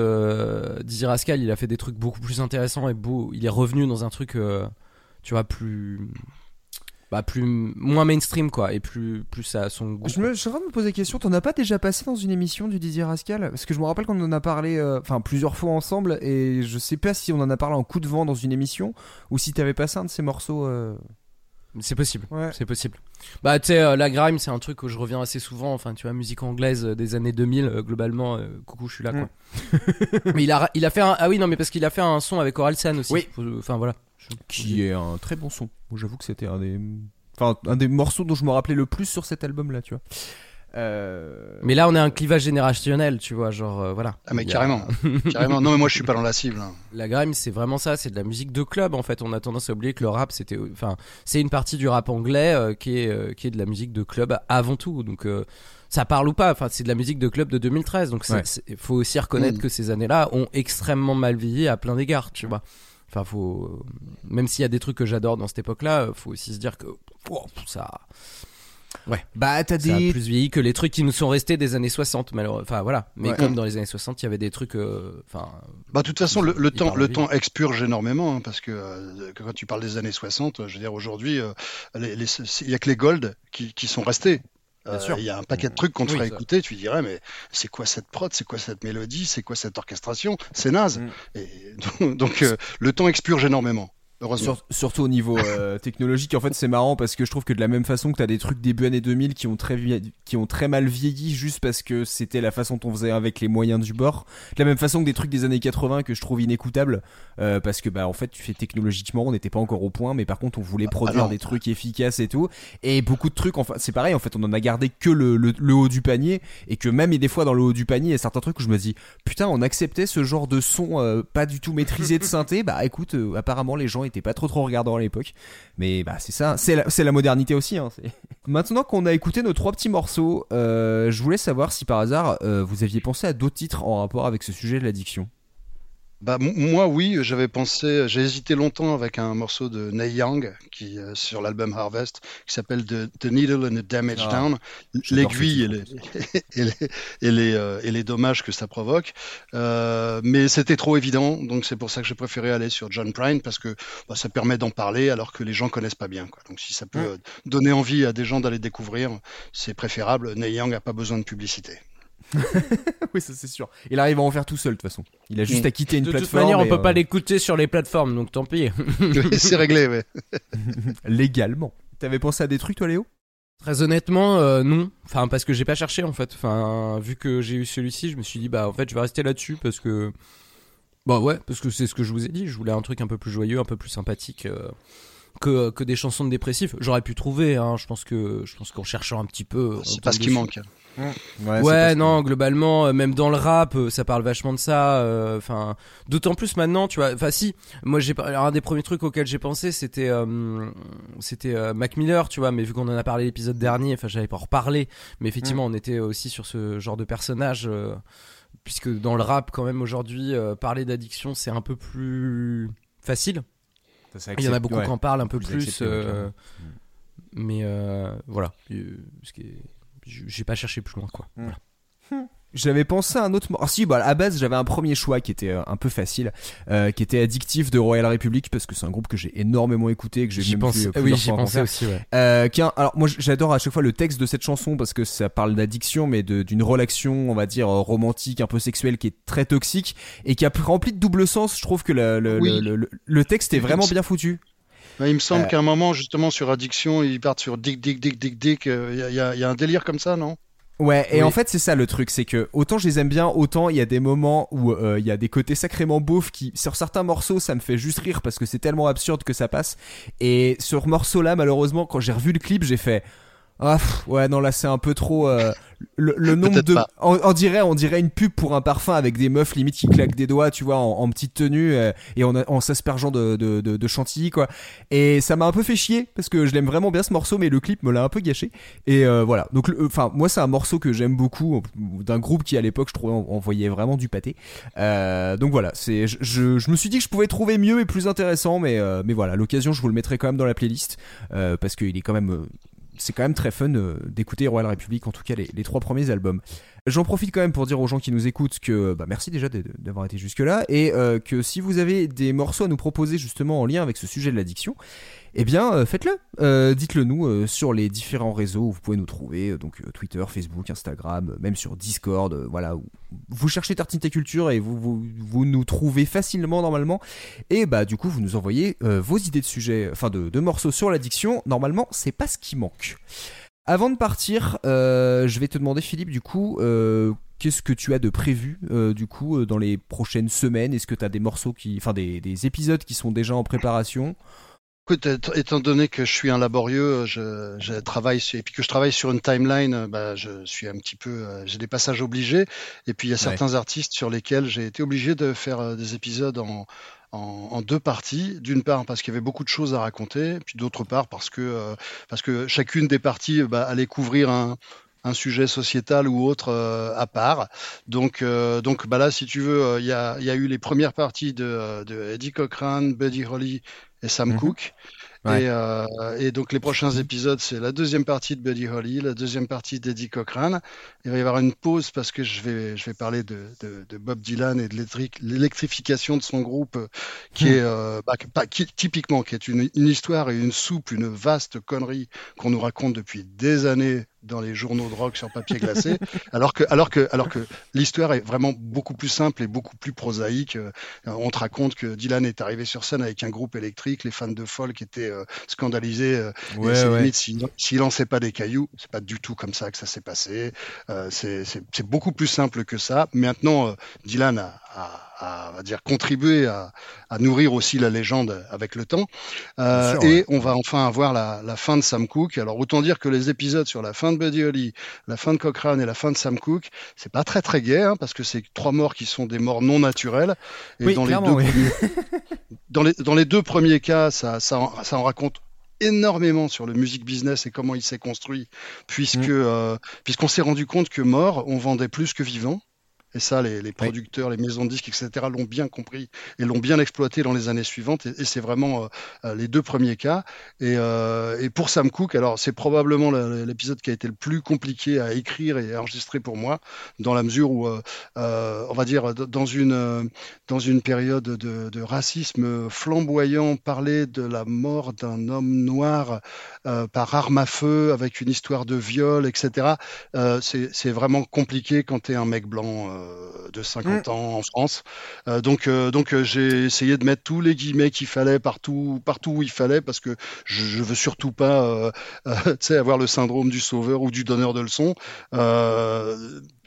Dizzy Rascal il a fait des trucs beaucoup plus intéressants et beau il est revenu dans un truc tu vois plus bah plus moins mainstream quoi et plus plus à son goût je, me, je suis en train de me poser la question t'en as pas déjà passé dans une émission du Dizzy Rascal? Parce que je me rappelle qu'on en a parlé euh, enfin plusieurs fois ensemble et je sais pas si on en a parlé en coup de vent dans une émission ou si t'avais passé un de ces morceaux. euh, c'est possible Ouais. c'est possible bah tu sais euh, la grime c'est un truc où je reviens assez souvent enfin tu vois musique anglaise euh, des années 2000 euh, globalement euh, coucou je suis là quoi mais il a il a fait un ah oui non mais parce qu'il a fait un son avec Orelsan aussi Oui. Enfin voilà Je- qui est un très bon son. Moi, j'avoue que c'était un des, enfin, un des morceaux dont je me rappelais le plus sur cet album-là, tu vois. Euh, mais là on a un clivage générationnel tu vois genre euh, voilà Ah, mais carrément. carrément. Non, mais moi, je suis pas dans la cible. hein. La grime, c'est vraiment ça, c'est de la musique de club en fait. On a tendance à oublier que le rap, c'était, enfin, c'est une partie du rap anglais euh, qui est euh, qui est de la musique de club avant tout. Donc euh, ça parle ou pas. Enfin, c'est de la musique de club de 2013. Donc Ouais. il faut aussi reconnaître Mm. que ces années-là ont extrêmement mal vieilli à plein d'égards, tu vois. Enfin, faut même s'il y a des trucs que j'adore dans cette époque-là, faut aussi se dire que wow, ça, bah, t'as ça a des, plus vieilli que les trucs qui nous sont restés des années 60 malheureusement. Enfin voilà. Mais Ouais. comme dans les années 60, il y avait des trucs, euh, enfin. Bah, de toute façon, le, temps, le temps expurge énormément, hein, parce que, euh, quand tu parles des années 60, je veux dire, aujourd'hui, euh, il y a que les Gold qui, qui sont restés. Bien Euh, sûr. Il y a un paquet de trucs qu'on te Oui, ferait écouter, tu dirais, mais c'est quoi cette prod, c'est quoi cette mélodie, c'est quoi cette orchestration? C'est naze. Mm. Et donc, donc, euh, le temps expurge énormément, heureusement. Sur- surtout au niveau euh, technologique, en fait, c'est marrant parce que je trouve que de la même façon que t'as des trucs début années 2000 qui ont très qui ont très mal vieilli juste parce que c'était la façon dont on faisait avec les moyens du bord. De la même façon que des trucs des années 80 que je trouve inécoutables euh, parce que bah en fait, tu fais technologiquement, on n'était pas encore au point, mais par contre, on voulait produire des trucs efficaces et tout. Et beaucoup de trucs, enfin, c'est pareil. En fait, on en a gardé que le, le, le haut du panier et que même et des fois dans le haut du panier, il y a certains trucs où je me dis putain, on acceptait ce genre de son euh, pas du tout maîtrisé de synthé. Bah écoute, euh, apparemment les gens étaient était pas trop trop regardant à l'époque. Mais bah c'est ça, c'est la, modernité aussi. Hein, Maintenant qu'on a écouté nos trois petits morceaux, euh, je voulais savoir si par hasard euh, vous aviez pensé à d'autres titres en rapport avec ce sujet de l'addiction. Bah, moi, oui, j'avais pensé, j'ai hésité longtemps avec un morceau de Neil Young qui, euh, sur l'album Harvest qui s'appelle The, The Needle and the Damage Ah, Down, l'aiguille et ce les, titre. et, les, et, les, euh, et les dommages que ça provoque. Euh, mais c'était trop évident, donc c'est pour ça que j'ai préféré aller sur John Prine parce que bah, ça permet d'en parler alors que les gens connaissent pas bien. Quoi. Donc si ça peut donner envie à des gens d'aller découvrir, c'est préférable. Neil Young n'a pas besoin de publicité. oui, ça c'est sûr. Il arrive à en faire tout seul de toute façon. Il a juste Mm. à quitter une De toute plateforme. manière, on peut euh, pas l'écouter sur les plateformes, donc tant pis. Oui, c'est réglé, ouais. légalement. T'avais pensé à des trucs toi Léo? Très honnêtement, euh, non. Enfin, parce que j'ai pas cherché en fait. Enfin, vu que j'ai eu celui-ci, je me suis dit bah en fait je vais rester là-dessus parce que bah ouais, parce que c'est ce que je vous ai dit. Je voulais un truc un peu plus joyeux, un peu plus sympathique. euh, Que, que des chansons de dépressifs, j'aurais pu trouver. Hein, je pense que je pense qu'en cherchant un petit peu, C'est pas ce qui dessus. Ouais, non, globalement, euh, même dans le rap, euh, ça parle vachement de ça. euh, Enfin, d'autant plus maintenant, tu vois. Enfin, si, moi, j'ai un des premiers trucs auxquels j'ai pensé, c'était, c'était Mac Miller, tu vois. Mais vu qu'on en a parlé l'épisode dernier, enfin, j'avais pas en reparler. Mais effectivement, on était aussi sur ce genre de personnage, puisque dans le rap, quand même, aujourd'hui, parler d'addiction, c'est un peu plus facile. Il y en a beaucoup qui en parlent un peu Plus plus. accepté, ouais, clairement. mais voilà, ce qui est- j'ai pas cherché plus loin, quoi. Mm. Voilà. J'avais pensé à un autre. Ah si, bah à base j'avais un premier choix qui était euh, un peu facile, euh, qui était addictif de Royal Republic parce que c'est un groupe que j'ai énormément écouté, que j'ai même pense- vu, euh, ah oui, j'y pensais aussi, ouais. Euh, qui a- alors moi j'adore à chaque fois le texte de cette chanson parce que ça parle d'addiction mais de- d'une relation on va dire romantique un peu sexuelle qui est très toxique et qui a rempli de double sens je trouve que le, le, Oui. le, le- le texte est vraiment bien foutu il me semble Euh. qu'à un moment, justement, sur addiction, ils partent sur dick, dick, dick, dick, dick. euh, Il y, a- il y a- y a un délire comme ça, non? Ouais, et Oui. en fait, c'est ça le truc, c'est que autant je les aime bien, autant il y a des moments où euh, il y a des côtés sacrément beaufs qui, sur certains morceaux, ça me fait juste rire parce que c'est tellement absurde que ça passe. Et sur ce morceau-là, malheureusement, quand j'ai revu le clip, j'ai fait. Ah, pff, ouais, non, là, c'est un peu trop. euh, le, le nombre de. On, on dirait, on dirait une pub pour un parfum avec des meufs limite qui claquent des doigts, tu vois, en, en petite tenue euh, et en, en s'aspergeant de, de, de, de chantilly, quoi. Et ça m'a un peu fait chier parce que je l'aime vraiment bien ce morceau, mais le clip me l'a un peu gâché. Et euh, voilà. Donc, enfin, moi, c'est un morceau que j'aime beaucoup d'un groupe qui à l'époque je trouvais en- envoyait vraiment du pâté. Donc voilà. C'est, je, je, je me suis dit que je pouvais trouver mieux et plus intéressant, mais mais voilà. L'occasion, je vous le mettrai quand même dans la playlist parce qu'il est quand même. C'est quand même très fun euh, d'écouter Royal Republic, en tout cas les, trois premiers albums. J'en profite quand même pour dire aux gens qui nous écoutent que bah, merci déjà d'avoir été jusque-là et euh, que si vous avez des morceaux à nous proposer justement en lien avec ce sujet de l'addiction, eh bien euh, faites-le. Euh, Dites-le nous euh, sur les différents réseaux où vous pouvez nous trouver, donc Twitter, Facebook, Instagram, même sur Discord, voilà. où vous cherchez Tartinité Culture et vous, vous, vous nous trouvez facilement normalement. Et bah du coup vous nous envoyez vos idées de sujets, enfin de, de morceaux sur l'addiction. Normalement c'est pas ce qui manque. Avant de partir, je vais te demander Philippe du coup, qu'est-ce que tu as de prévu du coup dans les prochaines semaines? Est-ce que tu as des morceaux qui, enfin des, des épisodes qui sont déjà en préparation? Écoute, étant- donné que je suis un laborieux, je, je travaille sur, et puis que je travaille sur une timeline, euh, bah, je suis un petit peu, euh, j'ai des passages obligés. Et puis il y a certains artistes sur lesquels j'ai été obligé de faire euh, des épisodes en, en, en deux parties. D'une part parce qu'il y avait beaucoup de choses à raconter, puis d'autre part parce que euh, parce que chacune des parties euh, bah, allait couvrir un un sujet sociétal ou autre euh, à part. Donc, euh, donc bah là, si tu veux, euh, il y, a, y a eu les premières parties de, euh, de Eddie Cochran, Buddy Holly et Sam Mhm. Cooke. Ouais. Et, euh, et donc les prochains épisodes, c'est la deuxième partie de Buddy Holly, la deuxième partie d'Eddie Cochran. Il va y avoir une pause parce que je vais, je vais parler de, de, de Bob Dylan et de l'électrification de son groupe, euh, qui est euh, bah, qui- pas, qui- typiquement qui est une, une histoire et une soupe, une vaste connerie qu'on nous raconte depuis des années dans les journaux de rock sur papier glacé, alors que, alors que, alors que l'histoire est vraiment beaucoup plus simple et beaucoup plus prosaïque. Euh, On te raconte que Dylan est arrivé sur scène avec un groupe électrique, les fans de folk étaient euh, scandalisés. euh, c'est limite s'il lançait pas des cailloux, c'est pas du tout comme ça que ça s'est passé. Euh, c'est beaucoup plus simple que ça. Maintenant, euh, Dylan a, a- à, dire contribuer à, à, nourrir aussi la légende avec le temps. Euh, et on va enfin avoir la, la, fin de Sam Cooke. Alors autant dire que les épisodes sur la fin de Buddy Holly, la fin de Cochrane et la fin de Sam Cooke, c'est pas très très gai hein, parce que c'est trois morts qui sont des morts non naturelles. Et dans, les deux premiers, dans, les, dans les deux premiers cas, ça, ça, ça en raconte énormément sur le music business et comment il s'est construit, puisque mm. euh, puisqu'on s'est rendu compte que mort, on vendait plus que vivant. Et ça, les, les producteurs, les maisons de disques, etc., l'ont bien compris et l'ont bien exploité dans les années suivantes. Et, et c'est vraiment euh, euh, les deux premiers cas. Et, euh, et pour Sam Cooke, alors c'est probablement l'épisode qui a été le plus compliqué à écrire et à enregistrer pour moi, dans la mesure où, euh on va dire, dans une, dans une période de, de racisme flamboyant, parler de la mort d'un homme noir par arme à feu, avec une histoire de viol, etc., c'est vraiment compliqué quand tu es un mec blanc de 50 mm. ans en France. Euh, donc, euh, donc euh, j'ai essayé de mettre tous les guillemets qu'il fallait partout, partout où il fallait, parce que je, je veux surtout pas, avoir le syndrome du sauveur ou du donneur de leçons.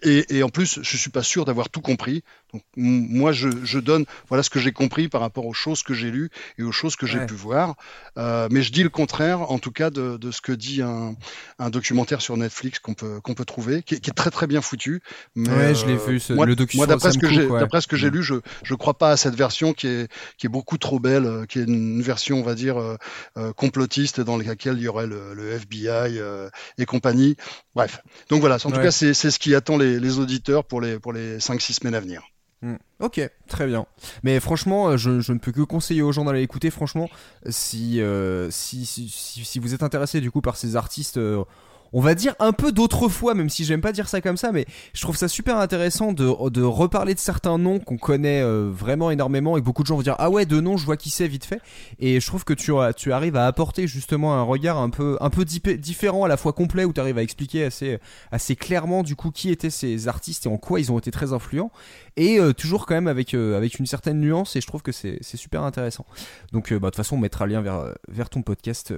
Et, et, en plus, je suis pas sûr d'avoir tout compris. Donc, moi, je, je, donne voilà ce que j'ai compris par rapport aux choses que j'ai lues et aux choses que j'ai pu voir. Euh, mais je dis le contraire, en tout cas, de, de ce que dit un, un, documentaire sur Netflix qu'on peut qu'on peut trouver, qui est, qui est, très très bien foutu. Mais, ouais, je l'ai vu. Ce, moi, le documentaire. Moi, d'après ce que j'ai d'après ce que j'ai lu, je je crois pas à cette version qui est qui est beaucoup trop belle, euh, qui est une version, on va dire, euh, euh, complotiste dans laquelle il y aurait le, le FBI euh, et compagnie. Bref. Donc voilà. En tout cas, c'est c'est ce qui attend les les, auditeurs pour les, pour les 5-6 semaines à venir. Hmm. Ok, très bien. Mais franchement, euh, je, je, ne peux que conseiller aux gens d'aller écouter. Franchement, si, euh, si, si, si, vous êtes intéressé du coup par ces artistes, euh, on va dire un peu d'autrefois, même si j'aime pas dire ça comme ça, mais je trouve ça super intéressant de, de reparler de certains noms qu'on connaît euh, vraiment énormément et beaucoup de gens vont dire ah ouais de noms je vois qui c'est vite fait et je trouve que tu, tu arrives à apporter justement un regard un peu un peu différent à la fois complet où tu arrives à expliquer assez assez clairement du coup qui étaient ces artistes et en quoi ils ont été très influents et euh, toujours quand même avec euh, avec une certaine nuance et je trouve que c'est super intéressant. Donc bah, de toute façon on mettra le lien vers vers ton podcast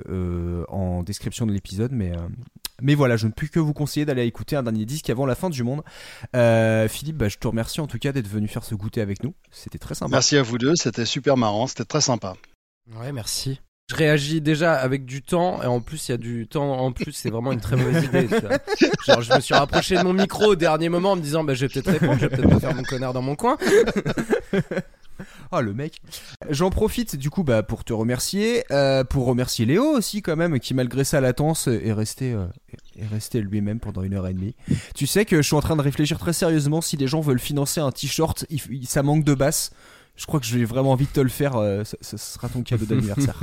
en description de l'épisode mais mais voilà, je ne puis que vous conseiller d'aller écouter un dernier disque avant la fin du monde. Euh, Philippe, bah, je te remercie en tout cas d'être venu faire ce goûter avec nous. C'était très sympa. Merci à vous deux, c'était super marrant, c'était très sympa. Ouais, merci. Je réagis déjà avec du temps et en plus il y a du temps en plus c'est vraiment une très mauvaise idée. Genre je me suis rapproché de mon micro au dernier moment en me disant bah je vais peut-être répondre, je vais peut-être pas faire mon connard dans mon coin. Oh le mec. J'en profite du coup bah, pour te remercier, euh, pour remercier Léo aussi quand même qui malgré sa latence est resté euh, est resté lui-même pendant une heure et demie. Tu sais que je suis en train de réfléchir très sérieusement si les gens veulent financer un t-shirt, ça manque de basse. Je crois que j'ai vraiment envie de te le faire. Euh, ce, sera ton cadeau d'anniversaire.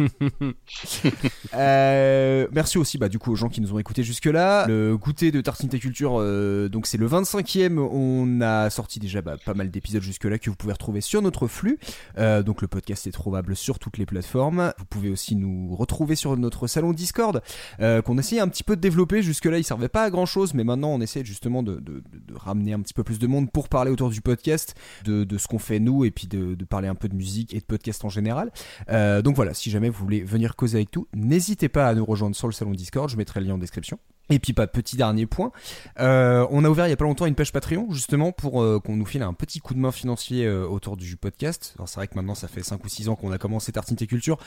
euh, merci aussi, bah, du coup, aux gens qui nous ont écoutés jusque-là. Le goûter de Tartine Culture, euh, donc c'est le 25e. On a sorti déjà bah, pas mal d'épisodes jusque-là que vous pouvez retrouver sur notre flux. Donc le podcast est trouvable sur toutes les plateformes. Vous pouvez aussi nous retrouver sur notre salon Discord qu'on essayait un petit peu de développer. Jusque-là, il servait pas à grand-chose, mais maintenant on essaie justement de, de, de, ramener un petit peu plus de monde pour parler autour du podcast, de, de ce qu'on fait nous et puis de parler un peu de musique et de podcast en général. Euh, donc voilà, si jamais vous voulez venir causer avec tout, n'hésitez pas à nous rejoindre sur le salon Discord, je mettrai le lien en description. Et puis pas petit dernier point, euh, on a ouvert il y a pas longtemps une page Patreon justement pour euh, qu'on nous file un petit coup de main financier autour du podcast. Alors c'est vrai que maintenant ça fait 5 ou 6 ans qu'on a commencé Tartine Culture.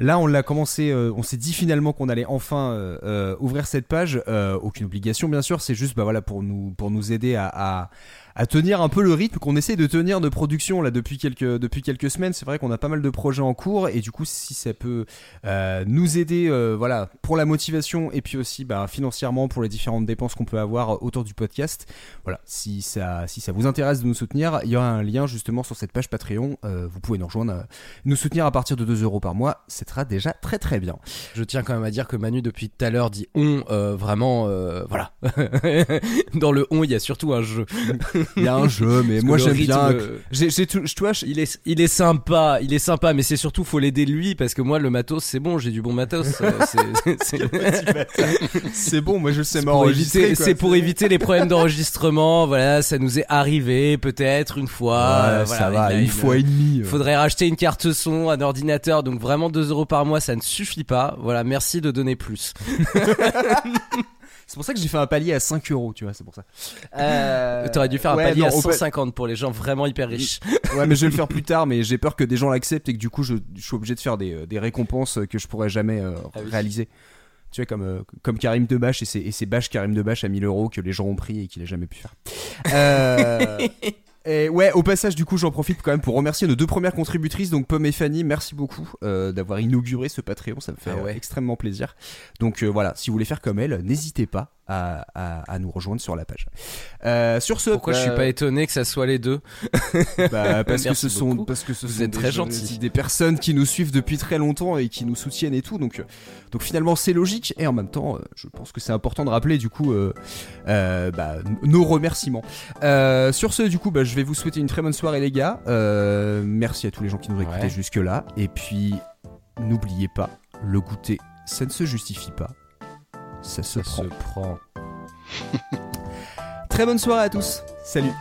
Là on l'a commencé, on s'est dit finalement qu'on allait enfin ouvrir cette page. aucune obligation bien sûr, c'est juste bah voilà pour nous aider à à tenir un peu le rythme qu'on essaie de tenir de production là depuis quelques depuis quelques semaines. C'est vrai qu'on a pas mal de projets en cours et du coup si ça peut euh, nous aider euh, voilà pour la motivation et puis aussi bah, financièrement pour les différentes dépenses qu'on peut avoir autour du podcast. Voilà si ça si ça vous intéresse de nous soutenir, il y aura un lien justement sur cette page Patreon. Euh, vous pouvez nous rejoindre, nous soutenir à partir de 2 euros par mois. Ce sera déjà très très bien. Je tiens quand même à dire que Manu depuis tout à l'heure dit on vraiment voilà dans le on il y a surtout un jeu. il y a un jeu, mais moi j'aime bien. J'ai, tout, vois, il est, il est sympa, il est sympa, mais c'est surtout faut l'aider lui parce que moi le matos c'est bon, j'ai du bon matos. c'est bon, moi je sais m'enregistrer. C'est pour éviter les problèmes d'enregistrement. Voilà, ça nous est arrivé peut-être une fois. Euh, ça va, une, fois et demie. Euh. Faudrait racheter une carte son, un ordinateur, donc vraiment 2 euros par mois, ça ne suffit pas. Voilà, merci de donner plus. C'est pour ça que j'ai fait un palier à 5 euros, tu vois, c'est pour ça. Euh... T'aurais dû faire un ouais, palier non, à au pa- 150 pour les gens vraiment hyper riches. Ouais, mais je vais le faire plus tard, mais j'ai peur que des gens l'acceptent et que du coup, je, je suis obligé de faire des, euh, des récompenses que je pourrais jamais euh, Ah oui. réaliser. Tu vois, comme, comme Karim Debache et ses, et ses bâches Karim Debache à 1000 euros que les gens ont pris et qu'il a jamais pu faire. Euh, et ouais, au passage, du coup, j'en profite quand même pour remercier nos deux premières contributrices, donc Pomme et Fanny. Merci beaucoup euh, d'avoir inauguré ce Patreon, ça me fait Ah ouais. euh, extrêmement plaisir. Donc euh, voilà, si vous voulez faire comme elle, n'hésitez pas à, à, à nous rejoindre sur la page. Euh, sur ce, Pourquoi je suis euh, pas étonné que ça soit les deux bah, parce que ce sont parce que ce Vous sont êtes des très gentils. des personnes qui nous suivent depuis très longtemps et qui nous soutiennent et tout. Donc euh, donc finalement c'est logique. Et en même temps euh, je pense que c'est important de rappeler du coup euh, euh, bah, nos remerciements. Euh, sur ce du coup bah, je vais vous souhaiter une très bonne soirée les gars. Euh, merci à tous les gens qui nous écoutaient Ouais. jusque là et puis n'oubliez pas le goûter ça ne se justifie pas ça se Ça prend. se prend. très bonne soirée à tous. Salut